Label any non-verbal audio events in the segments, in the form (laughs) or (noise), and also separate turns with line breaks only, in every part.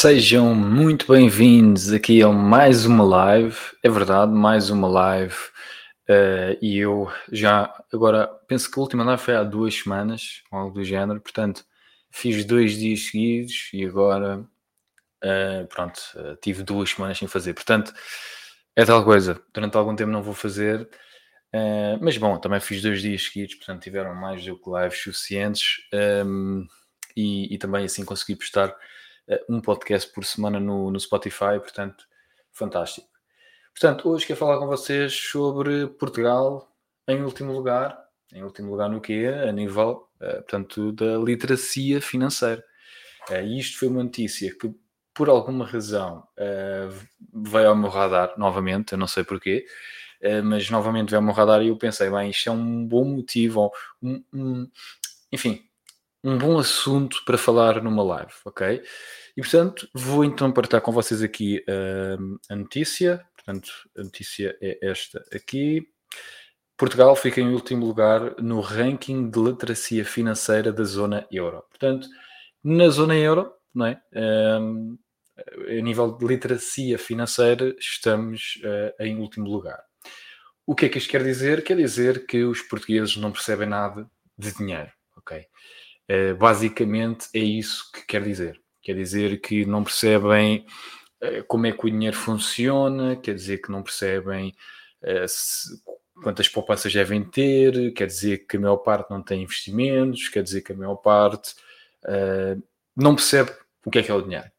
Sejam muito bem-vindos aqui a mais uma live. É verdade, mais uma live. Uh, e eu já agora penso que a última live foi há duas semanas, algo do género. Portanto, fiz dois dias seguidos e agora uh, pronto, uh, tive duas semanas sem fazer. Portanto, é tal coisa. Durante algum tempo não vou fazer. mas bom, também fiz dois dias seguidos, portanto tiveram mais do que lives suficientes um, e, e também assim consegui postar um podcast por semana no, no Spotify, portanto, fantástico. Portanto, hoje quero falar com vocês sobre Portugal em último lugar. Em último lugar no quê? A nível, uh, portanto, da literacia financeira. Uh, e isto foi uma notícia que, por alguma razão, veio ao meu radar novamente, eu não sei porquê, mas novamente veio ao meu radar e eu pensei, bem, isto é um bom motivo, um, um, enfim, um bom assunto para falar numa live, ok? E portanto, vou então partilhar com vocês aqui uh, a notícia. Portanto, a notícia é esta aqui. Portugal fica em último lugar no ranking de literacia financeira da zona euro. Portanto, na zona euro, não é? Um, a nível de literacia financeira, estamos uh, em último lugar. O que é que isto quer dizer? Quer dizer que os portugueses não percebem nada de dinheiro, ok? Uh, basicamente é isso que quer dizer. Quer dizer que não percebem uh, como é que o dinheiro funciona, quer dizer que não percebem uh, se, quantas poupanças devem ter, quer dizer que a maior parte não tem investimentos, quer dizer que a maior parte não percebe o que é que é o dinheiro,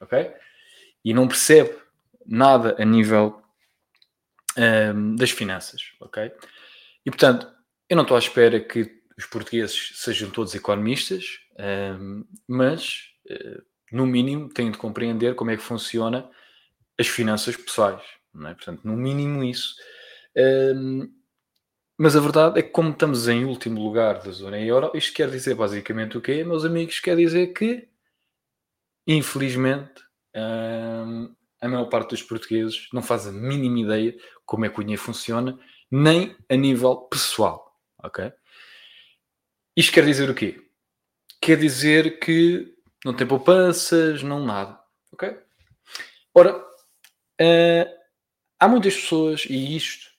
ok? E não percebe nada a nível das finanças, ok? E portanto, eu não estou à espera que os portugueses sejam todos economistas, um, mas uh, no mínimo têm de compreender como é que funciona as finanças pessoais, não é? Portanto, no mínimo isso. Um, mas a verdade é que como estamos em último lugar da zona euro, isto quer dizer basicamente o quê, meus amigos? Quer dizer que, infelizmente, um, a maior parte dos portugueses não faz a mínima ideia como é que o dinheiro funciona, nem a nível pessoal, ok? Isto quer dizer o quê? Quer dizer que não tem poupanças, não nada. Ok? Ora, uh, há muitas pessoas, e isto,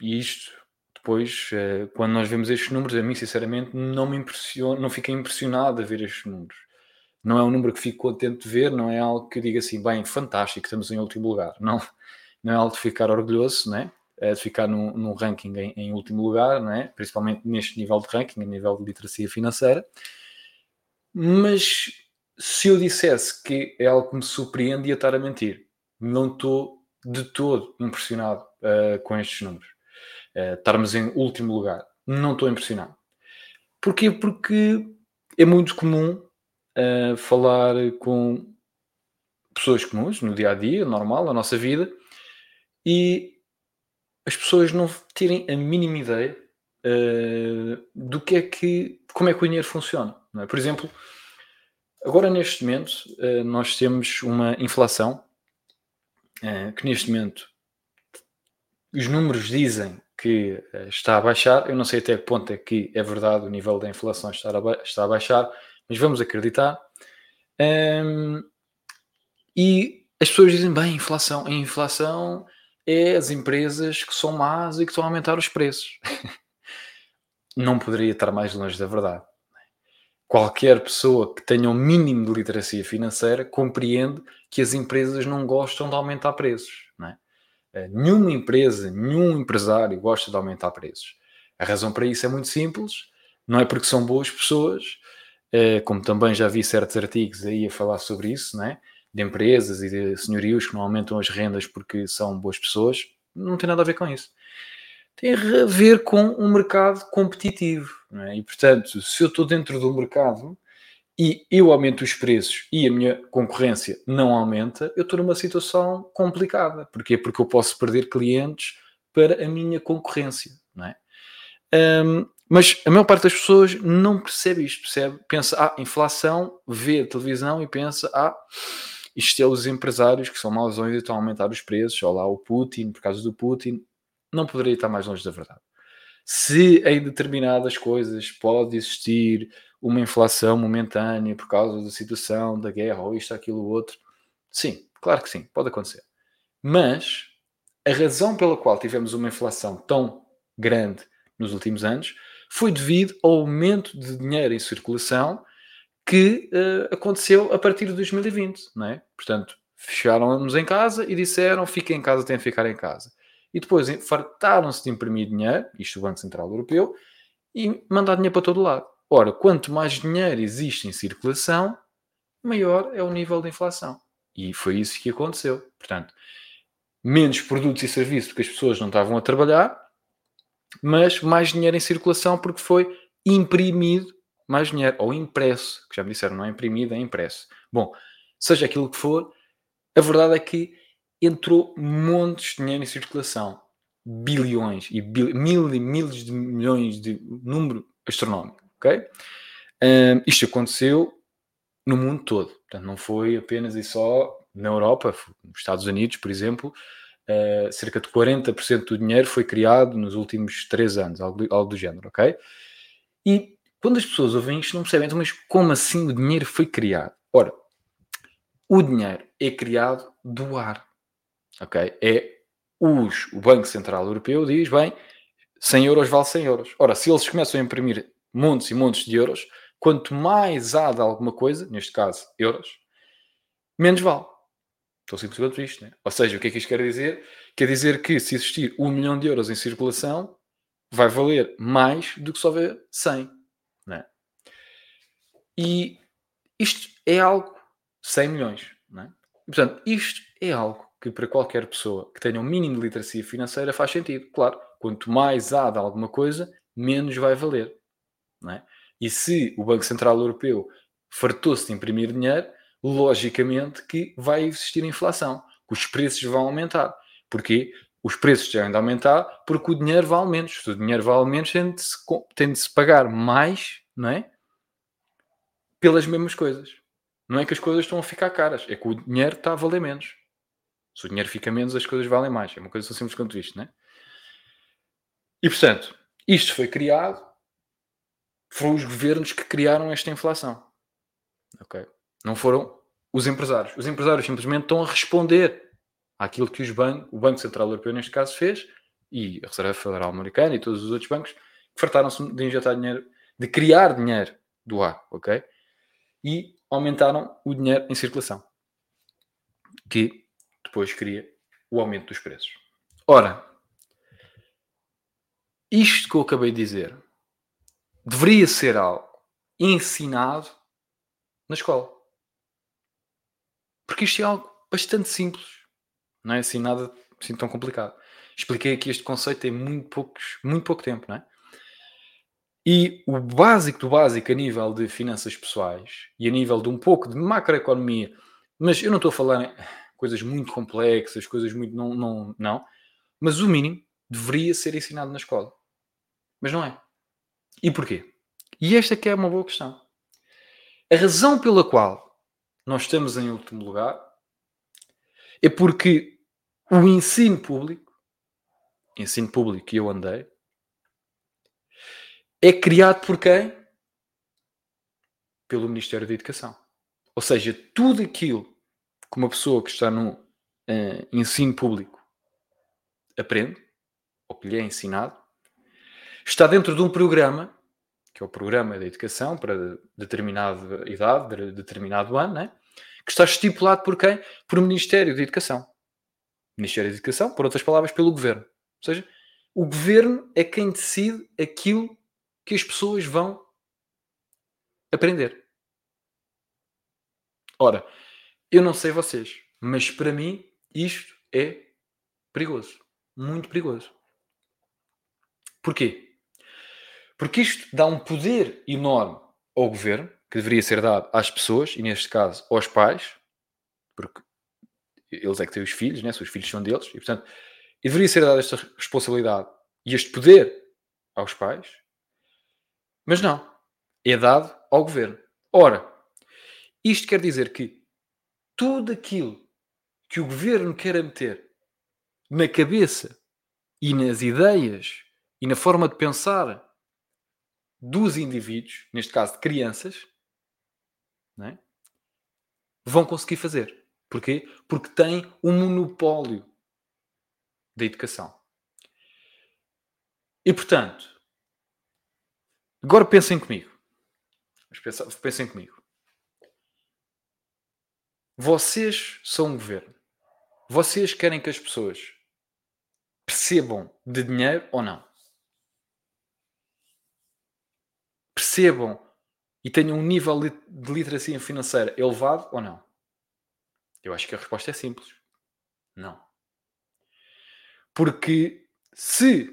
e isto, depois, uh, quando nós vemos estes números, a mim, sinceramente, não me impressiona, não fiquei impressionado a ver estes números. Não é um número que fico contente de ver, não é algo que eu diga assim, bem, fantástico, estamos em último lugar. Não, não é algo de ficar orgulhoso, né? De ficar num, num ranking em, em, último lugar, não é? principalmente neste nível de ranking, a nível de literacia financeira. Mas se eu dissesse que é algo que me surpreende, ia estar a mentir. Não estou de todo impressionado uh, com estes números. Uh, estarmos em último lugar. Não estou impressionado. Porquê? Porque é muito comum uh, falar com pessoas comuns no dia a dia, normal, na nossa vida, e as pessoas não terem a mínima ideia uh, do que é que, como é que o dinheiro funciona. É? Por exemplo, agora neste momento uh, nós temos uma inflação uh, que neste momento os números dizem que está a baixar. Eu não sei até que ponto é que é verdade o nível da inflação está a, está a baixar, mas vamos acreditar. Um, ehm, e as pessoas dizem, bem, inflação, a inflação é as empresas que são más e que estão a aumentar os preços. (laughs) Não poderia estar mais longe da verdade. Qualquer pessoa que tenha um mínimo de literacia financeira compreende que as empresas não gostam de aumentar preços. É? Nenhuma empresa, nenhum empresário gosta de aumentar preços. A razão para isso é muito simples. Não é porque são boas pessoas, eh, como também já vi certos artigos aí a falar sobre isso, não é? De empresas e de senhorios que não aumentam as rendas porque são boas pessoas, não tem nada a ver com isso. Tem a ver com um mercado competitivo. É? E, portanto, se eu estou dentro do mercado e eu aumento os preços e a minha concorrência não aumenta, eu estou numa situação complicada. Porquê? Porque eu posso perder clientes para a minha concorrência. Não é? Um, mas a maior parte das pessoas não percebe isto, percebe? Pensa, ah, inflação, vê a televisão e pensa, ah, isto é os empresários que são mausões e estão a aumentar os preços, ou lá o Putin, por causa do Putin, não poderia estar mais longe da verdade. Se em determinadas coisas pode existir uma inflação momentânea por causa da situação, da guerra, ou isto, aquilo, outro, Sim, claro que sim, pode acontecer. Mas a razão pela qual tivemos uma inflação tão grande nos últimos anos foi devido ao aumento de dinheiro em circulação que uh, aconteceu a partir de 2020, não é? Portanto, fecharam-nos em casa e disseram fiquem em casa, têm de ficar em casa. E depois fartaram-se de imprimir dinheiro, isto o Banco Central Europeu, e mandar dinheiro para todo lado. Ora, quanto mais dinheiro existe em circulação, maior é o nível de inflação. E foi isso que aconteceu. Portanto, menos produtos e serviços porque as pessoas não estavam a trabalhar, mas mais dinheiro em circulação porque foi imprimido mais dinheiro, ou impresso, que já me disseram, não é imprimido, é impresso. Bom, seja aquilo que for, a verdade é que entrou montes de dinheiro em circulação, bilhões e bil, mil e milhos de milhões de número astronómico, ok? Um, isto aconteceu no mundo todo, portanto não foi apenas e só na Europa, nos Estados Unidos, por exemplo, uh, cerca de 40% do dinheiro foi criado nos últimos 3 anos, algo, algo do género, ok? E quando as pessoas ouvem isto, não percebem, então, mas como assim o dinheiro foi criado? Ora, o dinheiro é criado do ar, ok? É os, o Banco Central Europeu diz, bem, 100 euros vale 100 euros. Ora, se eles começam a imprimir montes e montes de euros, quanto mais há de alguma coisa, neste caso euros, menos vale. Estou simples quanto isto, né? Ou seja, o que é que isto quer dizer? Quer dizer que se existir um milhão de euros em circulação, vai valer mais do que só houver 100. E isto é algo, 100 milhões. Né? E, portanto, isto é algo que para qualquer pessoa que tenha um mínimo de literacia financeira faz sentido. Claro, quanto mais há de alguma coisa, menos vai valer. Né? E se o Banco Central Europeu fartou-se de imprimir dinheiro, logicamente que vai existir inflação, que os preços vão aumentar. Porquê? Os preços têm de aumentar porque o dinheiro vale menos. Se o dinheiro vale menos, tem de se, tem de se pagar mais, não é? Pelas mesmas coisas. Não é que as coisas estão a ficar caras, é que o dinheiro está a valer menos. Se o dinheiro fica menos, as coisas valem mais. É uma coisa tão simples quanto isto, não é? E portanto, isto foi criado, foram os governos que criaram esta inflação. Ok? Não foram os empresários. Os empresários simplesmente estão a responder àquilo que os ban o Banco Central Europeu, neste caso, fez, e a Reserva Federal Americana e todos os outros bancos, que fartaram-se de injetar dinheiro, de criar dinheiro do ar, ok? E aumentaram o dinheiro em circulação, que depois cria o aumento dos preços. Ora, isto que eu acabei de dizer deveria ser algo ensinado na escola. Porque isto é algo bastante simples. Não é assim nada assim tão complicado. Expliquei aqui este conceito em muito, poucos, muito pouco tempo, não é? E o básico do básico a nível de finanças pessoais e a nível de um pouco de macroeconomia, mas eu não estou a falar coisas muito complexas, coisas muito. Não, não, não. Mas o mínimo deveria ser ensinado na escola. Mas não é. E porquê? E esta que é uma boa questão. A razão pela qual nós estamos em último lugar, é porque o ensino público, ensino público que eu andei, é criado por quem? Pelo Ministério da Educação. Ou seja, tudo aquilo que uma pessoa que está no uh, ensino público aprende, ou que lhe é ensinado, está dentro de um programa que é o programa da educação para determinada idade, de determinado ano, né? que está estipulado por quem? Por o Ministério da Educação. Ministério da Educação, por outras palavras, pelo Governo. Ou seja, o Governo é quem decide aquilo que as pessoas vão aprender. Ora, eu não sei vocês, mas para mim isto é perigoso. Muito perigoso. Porquê? Porque isto dá um poder enorme ao governo, que deveria ser dado às pessoas, e neste caso aos pais, porque eles é que têm os filhos, né? os filhos são deles, e portanto deveria ser dada esta responsabilidade e este poder aos pais, mas não, é dado ao governo. Ora, isto quer dizer que tudo aquilo que o governo quer meter na cabeça e nas ideias e na forma de pensar dos indivíduos, neste caso de crianças, é? vão conseguir fazer. Porquê? Porque tem um monopólio da educação. E portanto, agora pensem comigo. Pensem comigo. Vocês são um governo. Vocês querem que as pessoas percebam de dinheiro ou não? Percebam e tenham um nível de literacia financeira elevado ou não? Eu acho que a resposta é simples. Não. Porque se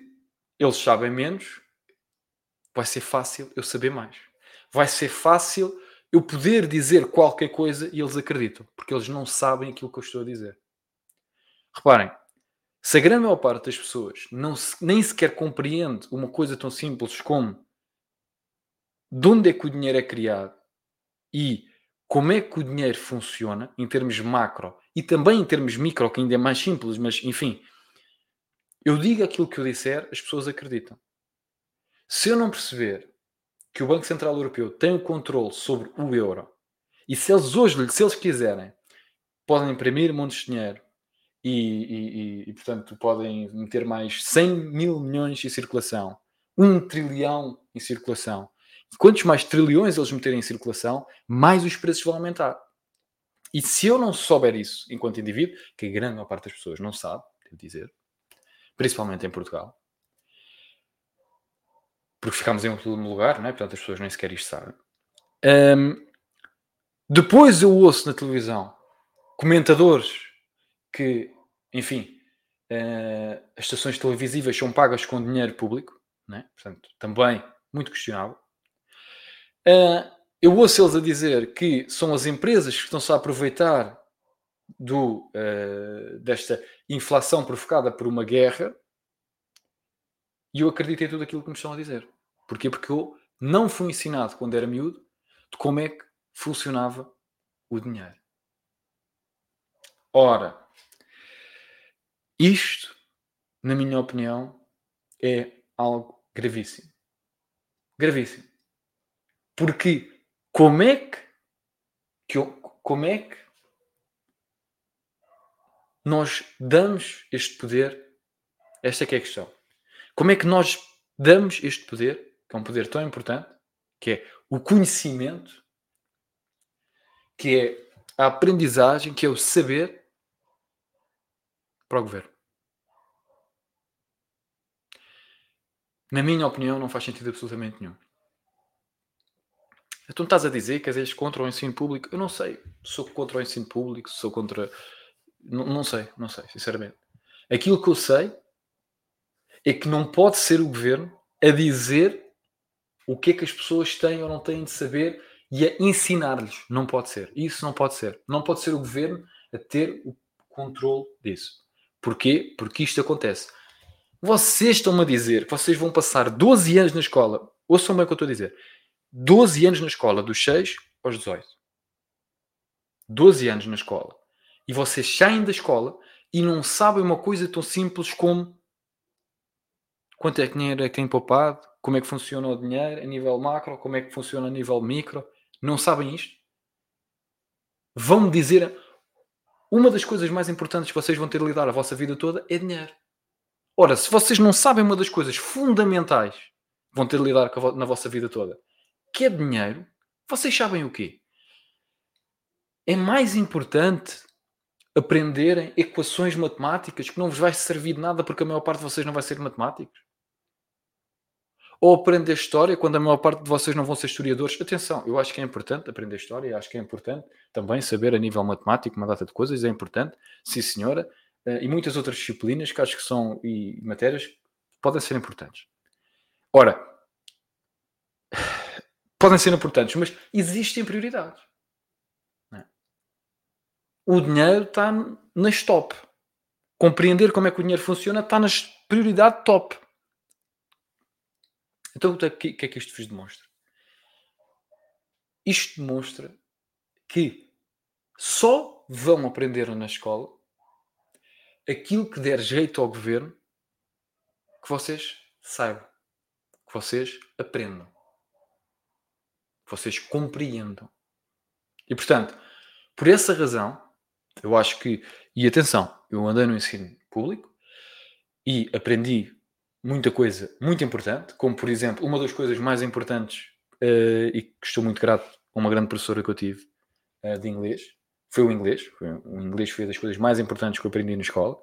eles sabem menos, vai ser fácil eu saber mais. Vai ser fácil eu poder dizer qualquer coisa e eles acreditam, porque eles não sabem aquilo que eu estou a dizer. Reparem, se a grande maior parte das pessoas não se, nem sequer compreende uma coisa tão simples como de onde é que o dinheiro é criado e como é que o dinheiro funciona em termos macro e também em termos micro, que ainda é mais simples, mas enfim, eu digo aquilo que eu disser, as pessoas acreditam. Se eu não perceber que o Banco Central Europeu tem o controle sobre o euro e se eles hoje, se eles quiserem, podem imprimir montes de dinheiro e, e, e, e portanto, podem meter mais 100 mil milhões em circulação, um trilhão em circulação. Quantos mais trilhões eles meterem em circulação, mais os preços vão aumentar. E se eu não souber isso enquanto indivíduo, que a grande maior parte das pessoas não sabe, devo dizer, principalmente em Portugal, porque ficámos em último lugar, não é? portanto as pessoas nem sequer isto sabem. Um, depois eu ouço na televisão comentadores que, enfim, uh, as estações televisivas são pagas com dinheiro público, é? portanto, também muito questionável. Uh, eu ouço eles a dizer que são as empresas que estão-se a aproveitar do, uh, desta inflação provocada por uma guerra e eu acredito em tudo aquilo que me estão a dizer. Porquê? Porque eu não fui ensinado quando era miúdo de como é que funcionava o dinheiro. Ora, isto, na minha opinião, é algo gravíssimo. Gravíssimo. Porque como é que, que eu, como é que nós damos este poder? Esta é que é a questão. Como é que nós damos este poder, que é um poder tão importante, que é o conhecimento, que é a aprendizagem, que é o saber para o governo? Na minha opinião, não faz sentido absolutamente nenhum. Então estás a dizer que és contra o ensino público? Eu não sei. Sou contra o ensino público, sou contra. Não, não sei, não sei, sinceramente. Aquilo que eu sei é que não pode ser o governo a dizer o que é que as pessoas têm ou não têm de saber e a ensinar-lhes. Não pode ser. Isso não pode ser. Não pode ser o governo a ter o controle disso. Porquê? Porque isto acontece. Vocês estão-me a dizer que vocês vão passar 12 anos na escola. Ouçam bem o que eu estou a dizer. 12 anos na escola, dos 6 aos 18. 12 anos na escola. E vocês saem da escola e não sabem uma coisa tão simples como quanto é que dinheiro é que tem poupado, como é que funciona o dinheiro a nível macro, como é que funciona a nível micro. Não sabem isto? Vão-me dizer uma das coisas mais importantes que vocês vão ter de lidar a vossa vida toda é dinheiro. Ora, se vocês não sabem uma das coisas fundamentais que vão ter de lidar na vossa vida toda, que é dinheiro, vocês sabem o quê? É mais importante aprenderem equações matemáticas que não vos vai servir de nada porque a maior parte de vocês não vai ser matemáticos? Ou aprender história quando a maior parte de vocês não vão ser historiadores? Atenção, eu acho que é importante aprender história, acho que é importante também saber a nível matemático uma data de coisas, é importante, sim senhora, eh, e muitas outras disciplinas que acho que são e matérias podem ser importantes. Ora, (sighs) podem ser importantes, mas existem prioridades. É? O dinheiro está nas top. Compreender como é que o dinheiro funciona está nas prioridades top. Então o que, que é que isto vos demonstra? Isto demonstra que só vão aprender na escola aquilo que der jeito ao governo que vocês saibam, que vocês aprendam vocês compreendam. E portanto, por essa razão, Eu acho que, e atenção, eu andei no ensino público e aprendi muita coisa muito importante, como por exemplo, uma das coisas mais importantes uh, e que estou muito grato a uma grande professora que eu tive uh, de inglês, foi o inglês. Foi, o inglês foi das coisas mais importantes que eu aprendi na escola.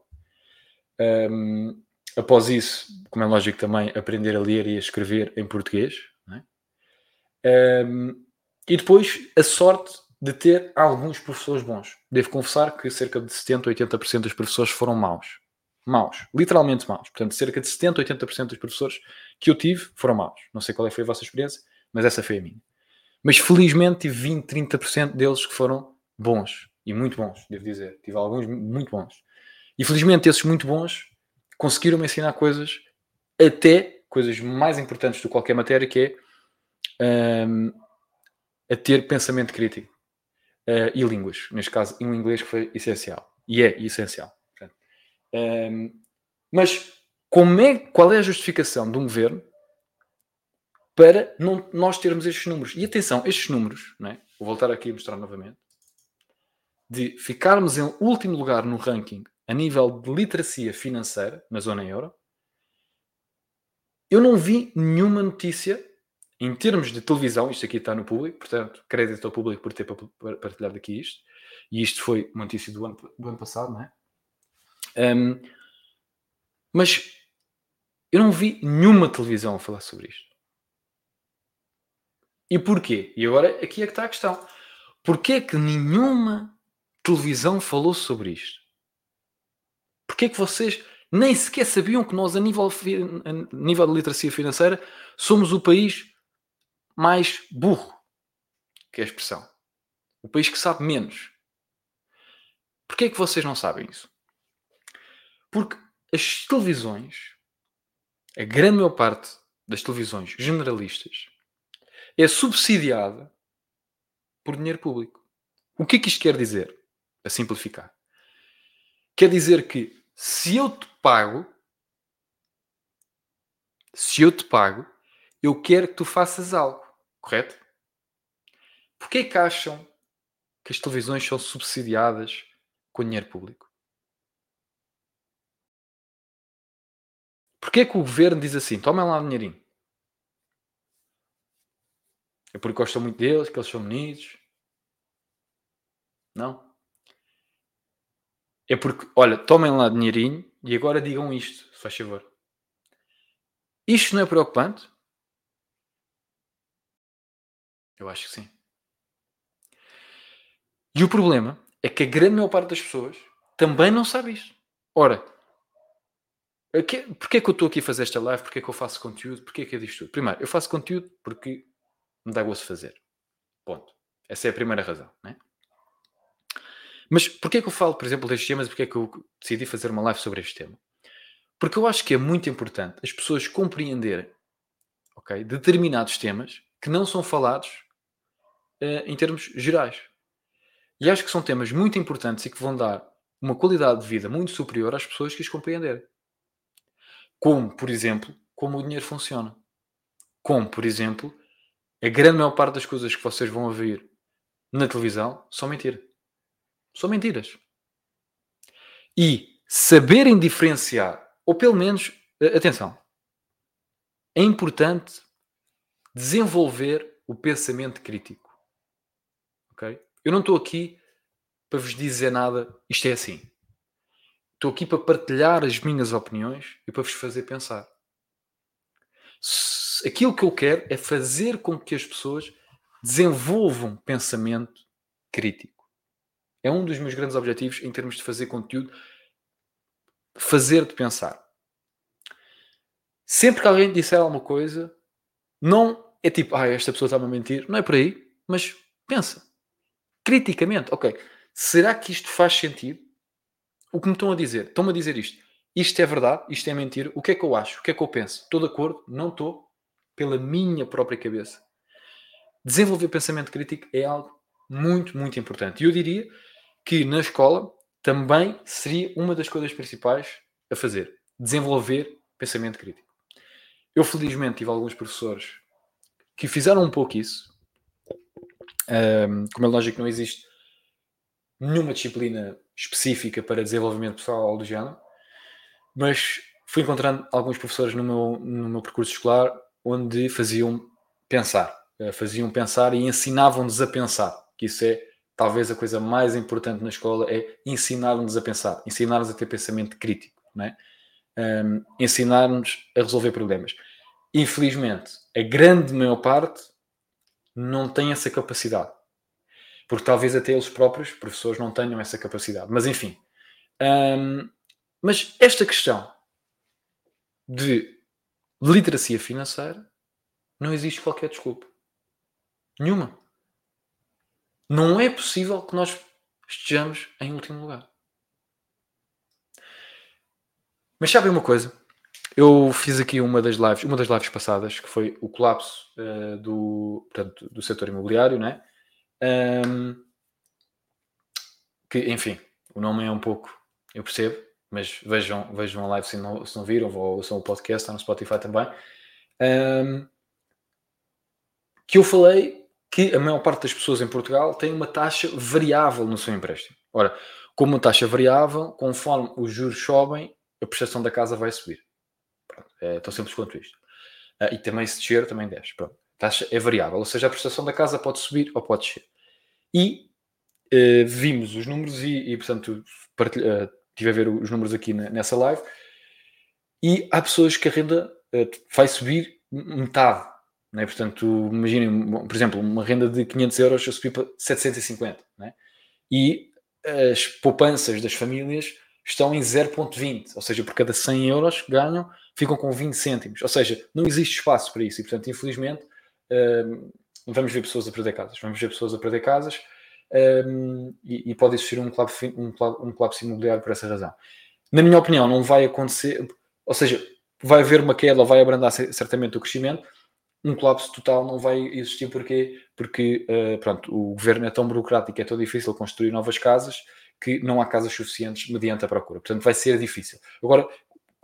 Um, após isso, como é lógico também, aprender a ler e a escrever em português. É? Um, e depois a sorte de ter alguns professores bons. Devo confessar que cerca de 70, 80% dos professores foram maus. Maus, literalmente maus. Portanto, cerca de 70, 80% dos professores que eu tive foram maus. Não sei qual é foi a vossa experiência, mas essa foi a minha. Mas felizmente tive 20, 30% deles que foram bons. E muito bons, devo dizer. Tive alguns muito bons. E felizmente esses muito bons conseguiram me ensinar coisas, até coisas mais importantes do que qualquer matéria, que é um, a ter pensamento crítico. Uh, e línguas, neste caso, em inglês que foi essencial. E é essencial. Um, mas como é, qual é a justificação de um governo para não, nós termos estes números? E atenção, estes números, é? vou voltar aqui a mostrar novamente, de ficarmos em último lugar no ranking a nível de literacia financeira na zona euro, eu não vi nenhuma notícia em termos de televisão, isto aqui está no público, portanto, crédito ao público por ter partilhado aqui isto, e isto foi uma notícia do ano, do ano passado, não é? Um, mas eu não vi nenhuma televisão a falar sobre isto. E porquê? E agora aqui é que está a questão. Porquê é que nenhuma televisão falou sobre isto? Porquê é que vocês nem sequer sabiam que nós, a nível, a nível de literacia financeira, somos o país mais burro, que é a expressão. O país que sabe menos. Porquê é que vocês não sabem isso? Porque as televisões, a grande maior parte das televisões generalistas, é subsidiada por dinheiro público. O que é que isto quer dizer? A simplificar. Quer dizer que se eu te pago, se eu te pago, eu quero que tu faças algo, correto? Porquê é que acham que as televisões são subsidiadas com dinheiro público? Porquê é que o governo diz assim, tomem lá o dinheirinho? É porque gostam muito deles, que eles são bonitos? Não? É porque, olha, tomem lá dinheirinho e agora digam isto, se faz favor. Isto não é preocupante? Eu acho que sim. E o problema é que a grande maior parte das pessoas também não sabe isto. Ora, porquê é que eu estou aqui a fazer esta live? Porquê é que eu faço conteúdo? Porquê é que eu disto tudo? Primeiro, eu faço conteúdo porque me dá gosto fazer. Ponto. Essa é a primeira razão. Né? Mas porquê é que eu falo, por exemplo, destes temas e porquê é que eu decidi fazer uma live sobre este tema? Porque eu acho que é muito importante as pessoas compreenderem okay, determinados temas que não são falados uh, em termos gerais. E acho que são temas muito importantes e que vão dar uma qualidade de vida muito superior às pessoas que os compreenderem. Como, por exemplo, como o dinheiro funciona. Como, por exemplo, a grande maior parte das coisas que vocês vão ouvir na televisão são mentira. São mentiras. E saberem diferenciar, ou pelo menos, atenção, é importante desenvolver o pensamento crítico. Ok? Eu não estou aqui para vos dizer nada, isto é assim. Estou aqui para partilhar as minhas opiniões e para vos fazer pensar. Aquilo que eu quero é fazer com que as pessoas desenvolvam pensamento crítico. É um dos meus grandes objetivos em termos de fazer conteúdo, fazer-te pensar. Sempre que alguém disser alguma coisa, não é tipo, ah, esta pessoa está-me a mentir, não é por aí, mas pensa, criticamente, ok, será que isto faz sentido? O que me estão a dizer? Estão-me a dizer isto. Isto é verdade, isto é mentira. O que é que eu acho? O que é que eu penso? Estou de acordo? Não estou? Pela minha própria cabeça. Desenvolver pensamento crítico é algo muito, muito importante. E eu diria que na escola também seria uma das coisas principais a fazer: desenvolver pensamento crítico. Eu, felizmente, tive alguns professores que fizeram um pouco isso. Um, como é lógico, não existe nenhuma disciplina específica para desenvolvimento pessoal do género, mas fui encontrando alguns professores no meu, no meu percurso escolar onde faziam pensar, eh, faziam pensar e ensinavam-nos a pensar, que isso é talvez a coisa mais importante na escola é ensinar-nos a pensar, ensinar-nos a ter pensamento crítico, não é? um, ensinar-nos a resolver problemas. Infelizmente, a grande maior parte não tem essa capacidade. Porque talvez até eles próprios, professores, não tenham essa capacidade. Mas enfim. Mas esta questão de literacia financeira não existe qualquer desculpa. Nenhuma. Não é possível que nós estejamos em último lugar. Mas sabem uma coisa? Eu fiz aqui uma das lives, uma das lives passadas, que foi o colapso uh, do, portanto, do setor imobiliário, né? Um, que, enfim, o nome é um pouco, eu percebo, mas vejam, vejam a live se não, se não viram, ou ouçam o podcast, está no Spotify também. Um, que eu falei que a maior parte das pessoas em Portugal tem uma taxa variável no seu empréstimo. Ora, como uma taxa variável, conforme os juros sobem, a prestação da casa vai subir. É tão simples quanto isto. Uh, e também se descer, também desce. Pronto. A taxa é variável, ou seja, a prestação da casa pode subir ou pode descer. E uh, vimos os números e, e portanto, partilha, uh, estive a ver os números aqui na, nessa live. E há pessoas que a renda uh, vai subir metade. Né? Portanto, imaginem, por exemplo, uma renda de 500 euros a subir para 750. Né? E as poupanças das famílias estão em 0,20, ou seja, por cada 100 euros que ganham, ficam com 20 cêntimos. Ou seja, não existe espaço para isso e, portanto, infelizmente, vamos ver pessoas a perder casas. Vamos ver pessoas a perder casas um, e, e, pode existir um colapso, um, um colapso imobiliário por essa razão. Na minha opinião, não vai acontecer, ou seja, vai haver uma queda vai abrandar certamente o crescimento. Um colapso total não vai existir porque, porque uh, pronto, o governo é tão burocrático, é tão difícil construir novas casas que não há casas suficientes mediante a procura. Portanto, vai ser difícil. Agora,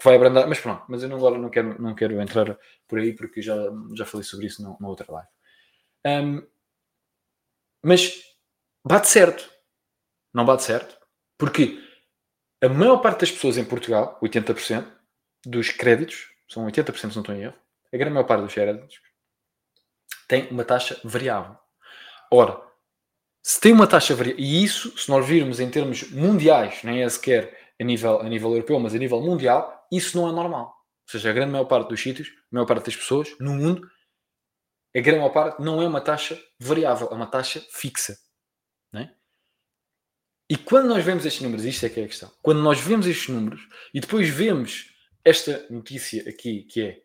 vai abrandar, mas pronto, mas eu não, agora não quero, não quero entrar por aí porque já, já falei sobre isso numa outra live. Um, mas bate certo. Não bate certo. Porque a maior parte das pessoas em Portugal, 80% dos créditos, são 80% se não estou em erro, a grande maior parte dos créditos tem uma taxa variável. Ora, se tem uma taxa variável, e isso, se nós virmos em termos mundiais, nem é sequer a nível, a nível europeu, mas a nível mundial, isso não é normal. Ou seja, a grande maior parte dos sítios, a maior parte das pessoas no mundo, a grande maior parte não é uma taxa variável, é uma taxa fixa. Não é? E quando nós vemos estes números, isto é que é a questão, quando nós vemos estes números e depois vemos esta notícia aqui, que é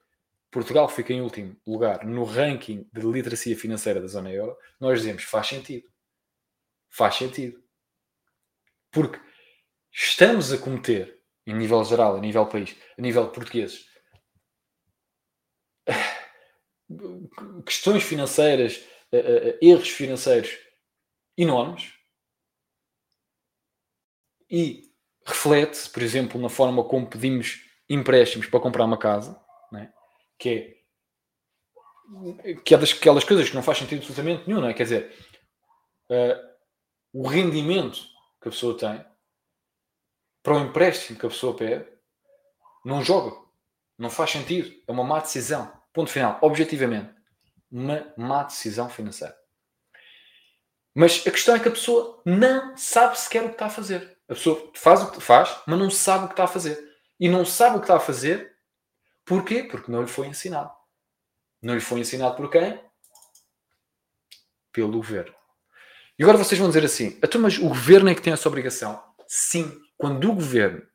Portugal fica em último lugar no ranking de literacia financeira da zona euro, nós dizemos faz sentido faz sentido. Porque estamos a cometer, em nível geral, a nível país, a nível português, questões financeiras, eh, eh, eh, erros financeiros enormes e reflete, por exemplo, na forma como pedimos empréstimos para comprar uma casa, né? que é que é das, aquelas coisas que não faz sentido absolutamente nenhum, não é? Quer dizer, uh, o rendimento que a pessoa tem para o empréstimo que a pessoa pede, não joga. Não faz sentido. É uma má decisão. Ponto final. Objetivamente. Uma má decisão financeira. Mas a questão é que a pessoa não sabe sequer o que está a fazer. A pessoa faz o que faz, mas não sabe o que está a fazer. E não sabe o que está a fazer porquê? Porque não lhe foi ensinado. Não lhe foi ensinado por quem? Pelo governo. E agora vocês vão dizer assim: então, mas o governo é que tem essa obrigação? Sim, quando o governo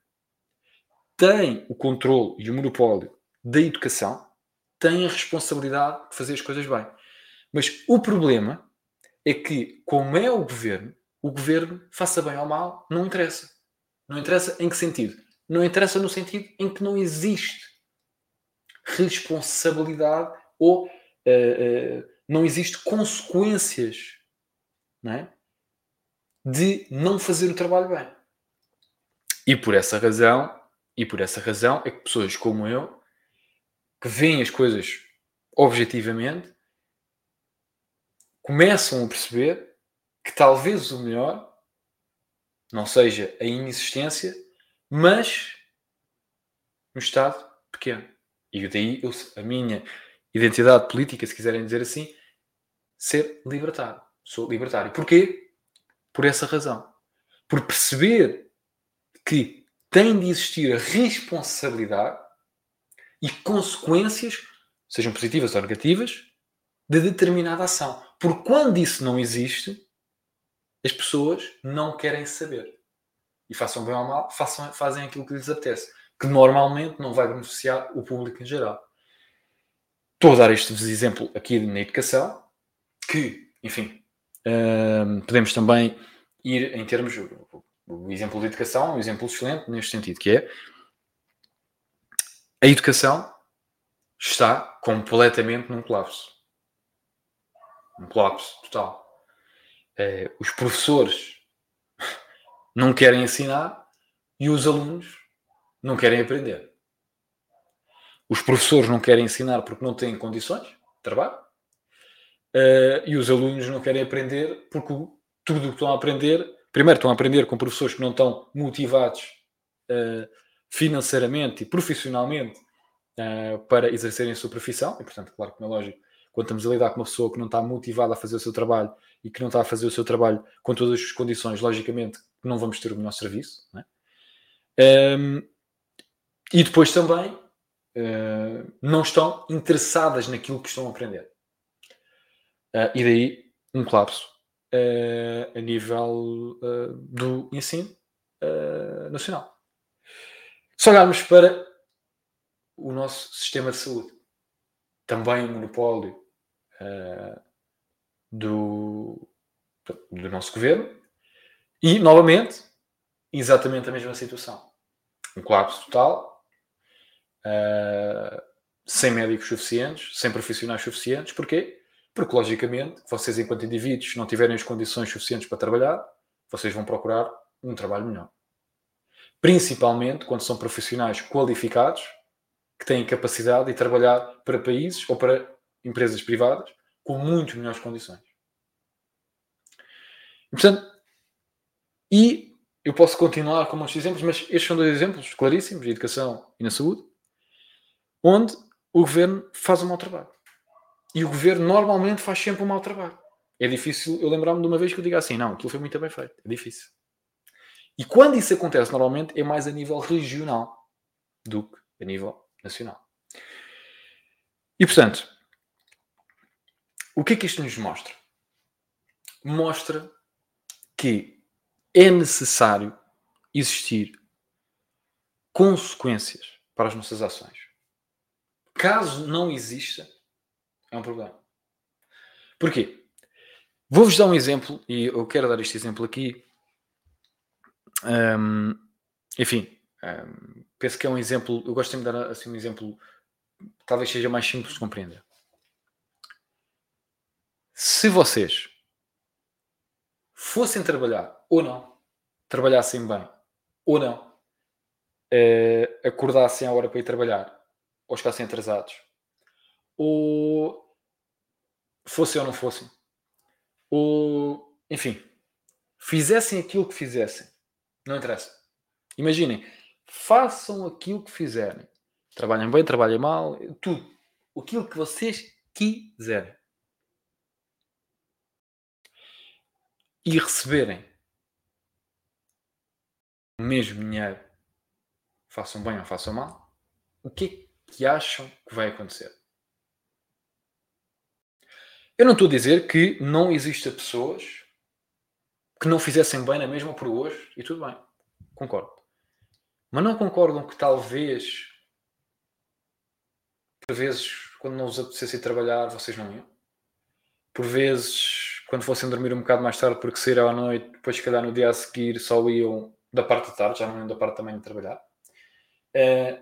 tem o controle e o monopólio da educação, tem a responsabilidade de fazer as coisas bem. Mas o problema é que, como é o governo, o governo, faça bem ou mal, não interessa. Não interessa em que sentido? Não interessa no sentido em que não existe responsabilidade ou uh, uh, não existe consequências não é? de não fazer o trabalho bem. E por essa razão, e por essa razão é que pessoas como eu, que veem as coisas objetivamente, começam a perceber que talvez o melhor não seja a inexistência, mas um Estado pequeno. E daí eu, a minha identidade política, se quiserem dizer assim, ser libertário. Sou libertário. Porquê? Por essa razão. Por perceber que tem de existir a responsabilidade e consequências, sejam positivas ou negativas, de determinada ação. Porque quando isso não existe, as pessoas não querem saber. E façam bem ou mal, façam, fazem aquilo que lhes apetece. Que normalmente não vai beneficiar o público em geral. Estou a dar este exemplo aqui na educação, que, enfim, uh, podemos também ir em termos. O exemplo da educação é um exemplo excelente neste sentido, que é a educação está completamente num colapso. Um colapso total. Uh, os professores não querem ensinar e os alunos não querem aprender. Os professores não querem ensinar porque não têm condições de trabalho uh, e os alunos não querem aprender porque tudo o que estão a aprender, primeiro estão a aprender com professores que não estão motivados uh, financeiramente e profissionalmente uh, para exercerem a sua profissão, e portanto, claro que é lógico, quando estamos a lidar com uma pessoa que não está motivada a fazer o seu trabalho e que não está a fazer o seu trabalho com todas as condições, logicamente não vamos ter o melhor serviço. Um, ehm, e depois também uh, não estão interessadas naquilo que estão a aprender. Uh, e daí um colapso uh, a nível do ensino nacional. Se olharmos para o nosso sistema de saúde, também um monopólio do, do nosso governo, e novamente, exatamente a mesma situação. Um colapso total, uh, sem médicos suficientes, sem profissionais suficientes. Porquê? Porque, logicamente, vocês, enquanto indivíduos, não tiverem as condições suficientes para trabalhar, vocês vão procurar um trabalho melhor. Principalmente quando são profissionais qualificados que têm capacidade de trabalhar para países ou para empresas privadas com muito melhores condições. portanto, e eu posso continuar com muitos exemplos, mas estes são dois exemplos claríssimos, na educação e na saúde, onde o governo faz um mau trabalho. E o governo normalmente faz sempre um mau trabalho. É difícil eu lembrar-me de uma vez que eu diga assim, não, aquilo foi muito bem feito. É difícil. E quando isso acontece, normalmente é mais a nível regional do que a nível nacional. E portanto, o que é que isto nos mostra? Mostra que é necessário existir consequências para as nossas ações. Caso não exista, é um problema. Porquê? Vou-vos dar um exemplo, e eu quero dar este exemplo aqui. Um, enfim, um, penso que é um exemplo, eu gosto de dar assim um exemplo, talvez seja mais simples de compreender. Se vocês fossem trabalhar ou não, trabalhassem bem ou não, uh, acordassem à hora para ir trabalhar ou ficassem atrasados, ou fossem ou não fossem, ou enfim, fizessem aquilo que fizessem, não interessa. Imaginem, façam aquilo que fizerem. Trabalhem bem, trabalhem mal, tudo. Aquilo que vocês quiserem. e receberem o mesmo dinheiro, façam bem ou façam mal, o que é que acham que vai acontecer? Eu não estou a dizer que não exista pessoas que não fizessem bem na mesma por hoje e tudo bem. Concordo. Mas não concordam que talvez por vezes quando não vos apetecesse trabalhar vocês não iam? Por vezes quando fossem dormir um bocado mais tarde, porque saíram à noite, depois se calhar no dia a seguir só iam da parte da tarde, já não iam da parte também de trabalhar. Uh,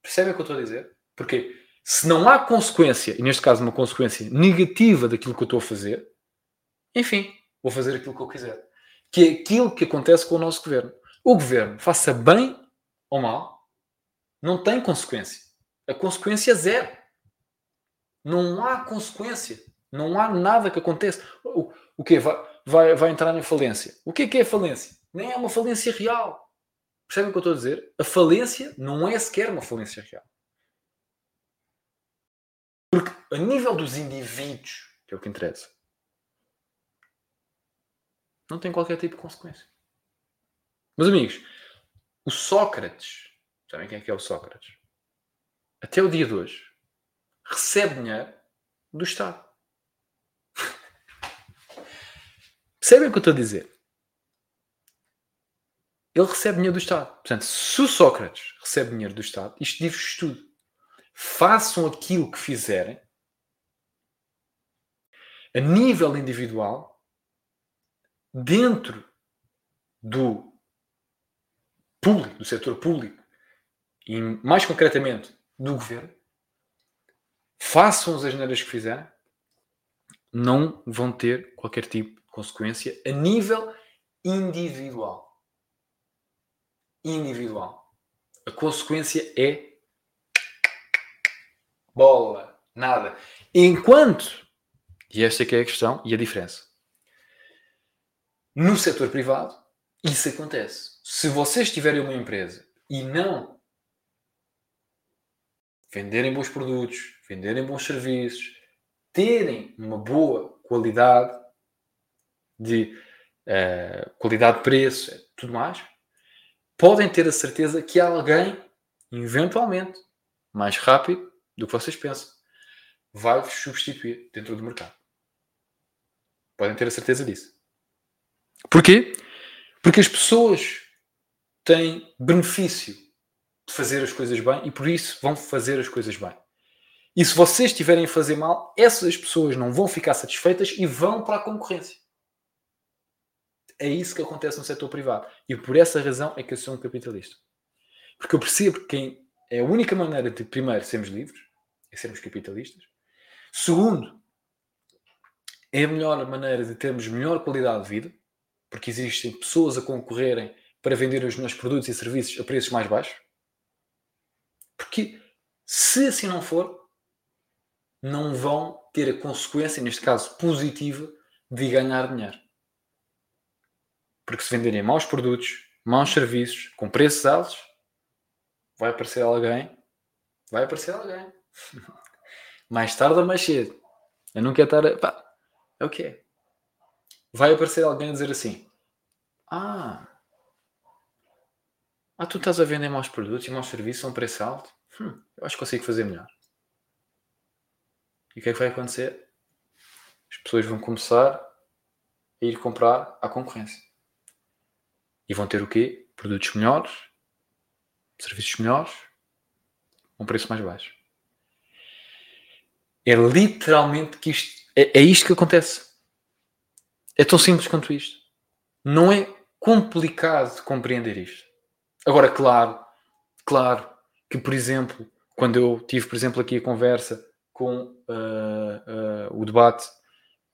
percebem o que eu estou a dizer? Porque se não há consequência, e neste caso uma consequência negativa daquilo que eu estou a fazer, enfim, vou fazer aquilo que eu quiser. Que é aquilo que acontece com o nosso governo. O governo, faça bem ou mal, não tem consequência. A consequência é zero. Não há consequência. Não há nada que aconteça. O, o quê? Vai, vai, vai entrar em falência. O que é que é falência? nem é uma falência real. Percebem o que eu estou a dizer? A falência não é sequer uma falência real. Porque a nível dos indivíduos, que é o que interessa, não tem qualquer tipo de consequência. Meus amigos, o Sócrates, sabem quem é que é o Sócrates? Até o dia de hoje, recebe dinheiro do Estado. (laughs) Percebem o que eu estou a dizer? Ele recebe dinheiro do Estado. Portanto, se o Sócrates recebe dinheiro do Estado, isto diz-vos tudo. Façam aquilo que fizerem a nível individual, dentro do público, do setor público, e mais concretamente do governo, façam as asneiras que fizerem, não vão ter qualquer tipo de consequência a nível individual. Individual. A consequência é bola, nada. Enquanto, e esta é que é a questão e a diferença, no setor privado, isso acontece. Se vocês tiverem uma empresa e não venderem bons produtos, venderem bons serviços, terem uma boa qualidade de uh, qualidade de preço, tudo mais, podem ter a certeza que alguém, eventualmente, mais rápido do que vocês pensam, vai substituir dentro do mercado. Podem ter a certeza disso. Porquê? Porque as pessoas têm benefício de fazer as coisas bem e por isso vão fazer as coisas bem. E se vocês estiverem a fazer mal, essas pessoas não vão ficar satisfeitas e vão para a concorrência. É isso que acontece no setor privado. E por essa razão é que eu sou um capitalista. Porque eu percebo que é a única maneira de, primeiro, sermos livres, é sermos capitalistas. Segundo, é a melhor maneira de termos melhor qualidade de vida, porque existem pessoas a concorrerem para vender os meus produtos e serviços a preços mais baixos. Porque se assim não for, não vão ter a consequência, neste caso positiva, de ganhar dinheiro. Porque se venderem maus produtos, maus serviços, com preços altos, vai aparecer alguém, vai aparecer alguém. (laughs) mais tarde ou mais cedo. Eu não quero estar. A... Pá, é o que é. Vai aparecer alguém a dizer assim: Ah, ah, tu estás a vender maus produtos e maus serviços a um preço alto? Hum, eu acho que consigo fazer melhor. E o que é que vai acontecer? As pessoas vão começar a ir comprar à concorrência. E vão ter o quê? Produtos melhores, serviços melhores, um preço mais baixo. É literalmente que isto é, é isto que acontece. É tão simples quanto isto. Não é complicado de compreender isto. Agora, claro, claro que, por exemplo, quando eu tive, por exemplo, aqui a conversa com uh, uh, o debate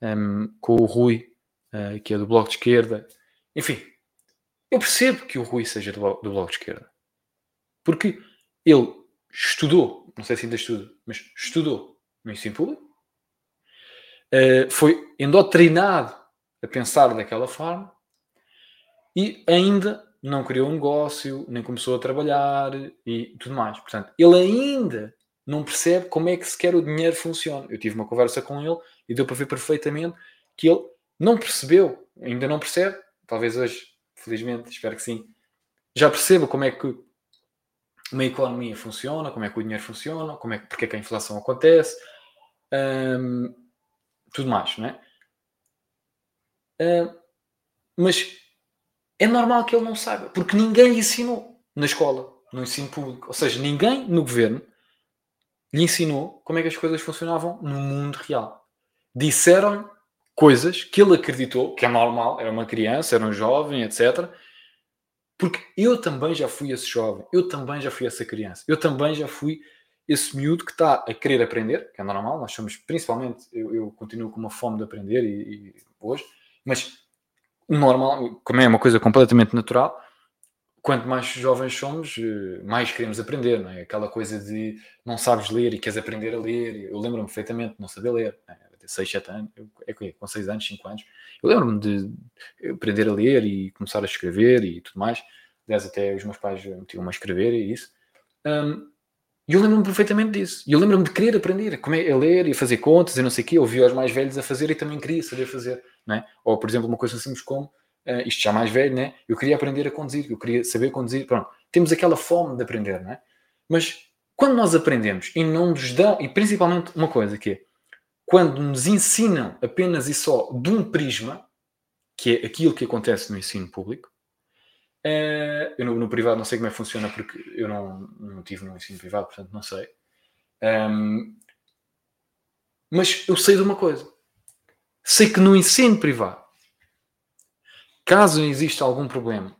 um, com o Rui, uh, que é do Bloco de Esquerda, enfim, eu percebo que o Rui seja do, do Bloco de Esquerda. Porque ele estudou, não sei se ainda estuda, mas estudou no ensino público, foi endoctrinado a pensar daquela forma e ainda não criou um negócio, nem começou a trabalhar e tudo mais. Portanto, ele ainda não percebe como é que sequer o dinheiro funciona. Eu tive uma conversa com ele e deu para ver perfeitamente que ele não percebeu, ainda não percebe, talvez hoje, felizmente, espero que sim, já perceba como é que uma economia funciona, como é que o dinheiro funciona, como é que, porque é que a inflação acontece, hum, tudo mais, não é? Hum, mas é normal que ele não saiba, porque ninguém lhe ensinou na escola, no ensino público. Ou seja, ninguém no governo lhe ensinou como é que as coisas funcionavam no mundo real. Disseram coisas que ele acreditou, que é normal, era uma criança, era um jovem, etc. Porque eu também já fui esse jovem, eu também já fui essa criança, eu também já fui esse miúdo que está a querer aprender, que é normal, nós somos principalmente, eu, eu continuo com uma fome de aprender e, e hoje, mas normal, como é uma coisa completamente natural, quanto mais jovens somos, eh, mais queremos aprender, não é? Aquela coisa de não sabes ler e queres aprender a ler. Eu lembro-me perfeitamente de não saber ler. É? ter 6, 7 anos, é com 6 anos, 5 anos. Eu lembro-me de aprender a ler e começar a escrever e tudo mais. Aliás, até os meus pais metiam-me a escrever e isso. Um, e eu lembro-me perfeitamente disso. E eu lembro-me de querer aprender como é a ler e a fazer contas e não sei o quê. Eu via os mais velhos a fazer e também queria saber fazer. Não é? Ou, por exemplo, uma coisa simples como, uh, isto já mais velho, né? eu queria aprender a conduzir, eu queria saber conduzir. Pronto, temos aquela fome de aprender, não é? Mas quando nós aprendemos e não nos dão, e principalmente uma coisa que é, quando nos ensinam apenas e só de um prisma, que é aquilo que acontece no ensino público, Uh, eu no, no, privado não sei como é que funciona porque eu não, não tive no ensino privado, portanto não sei. Um, mas eu sei de uma coisa. Sei que no ensino privado, caso exista algum problema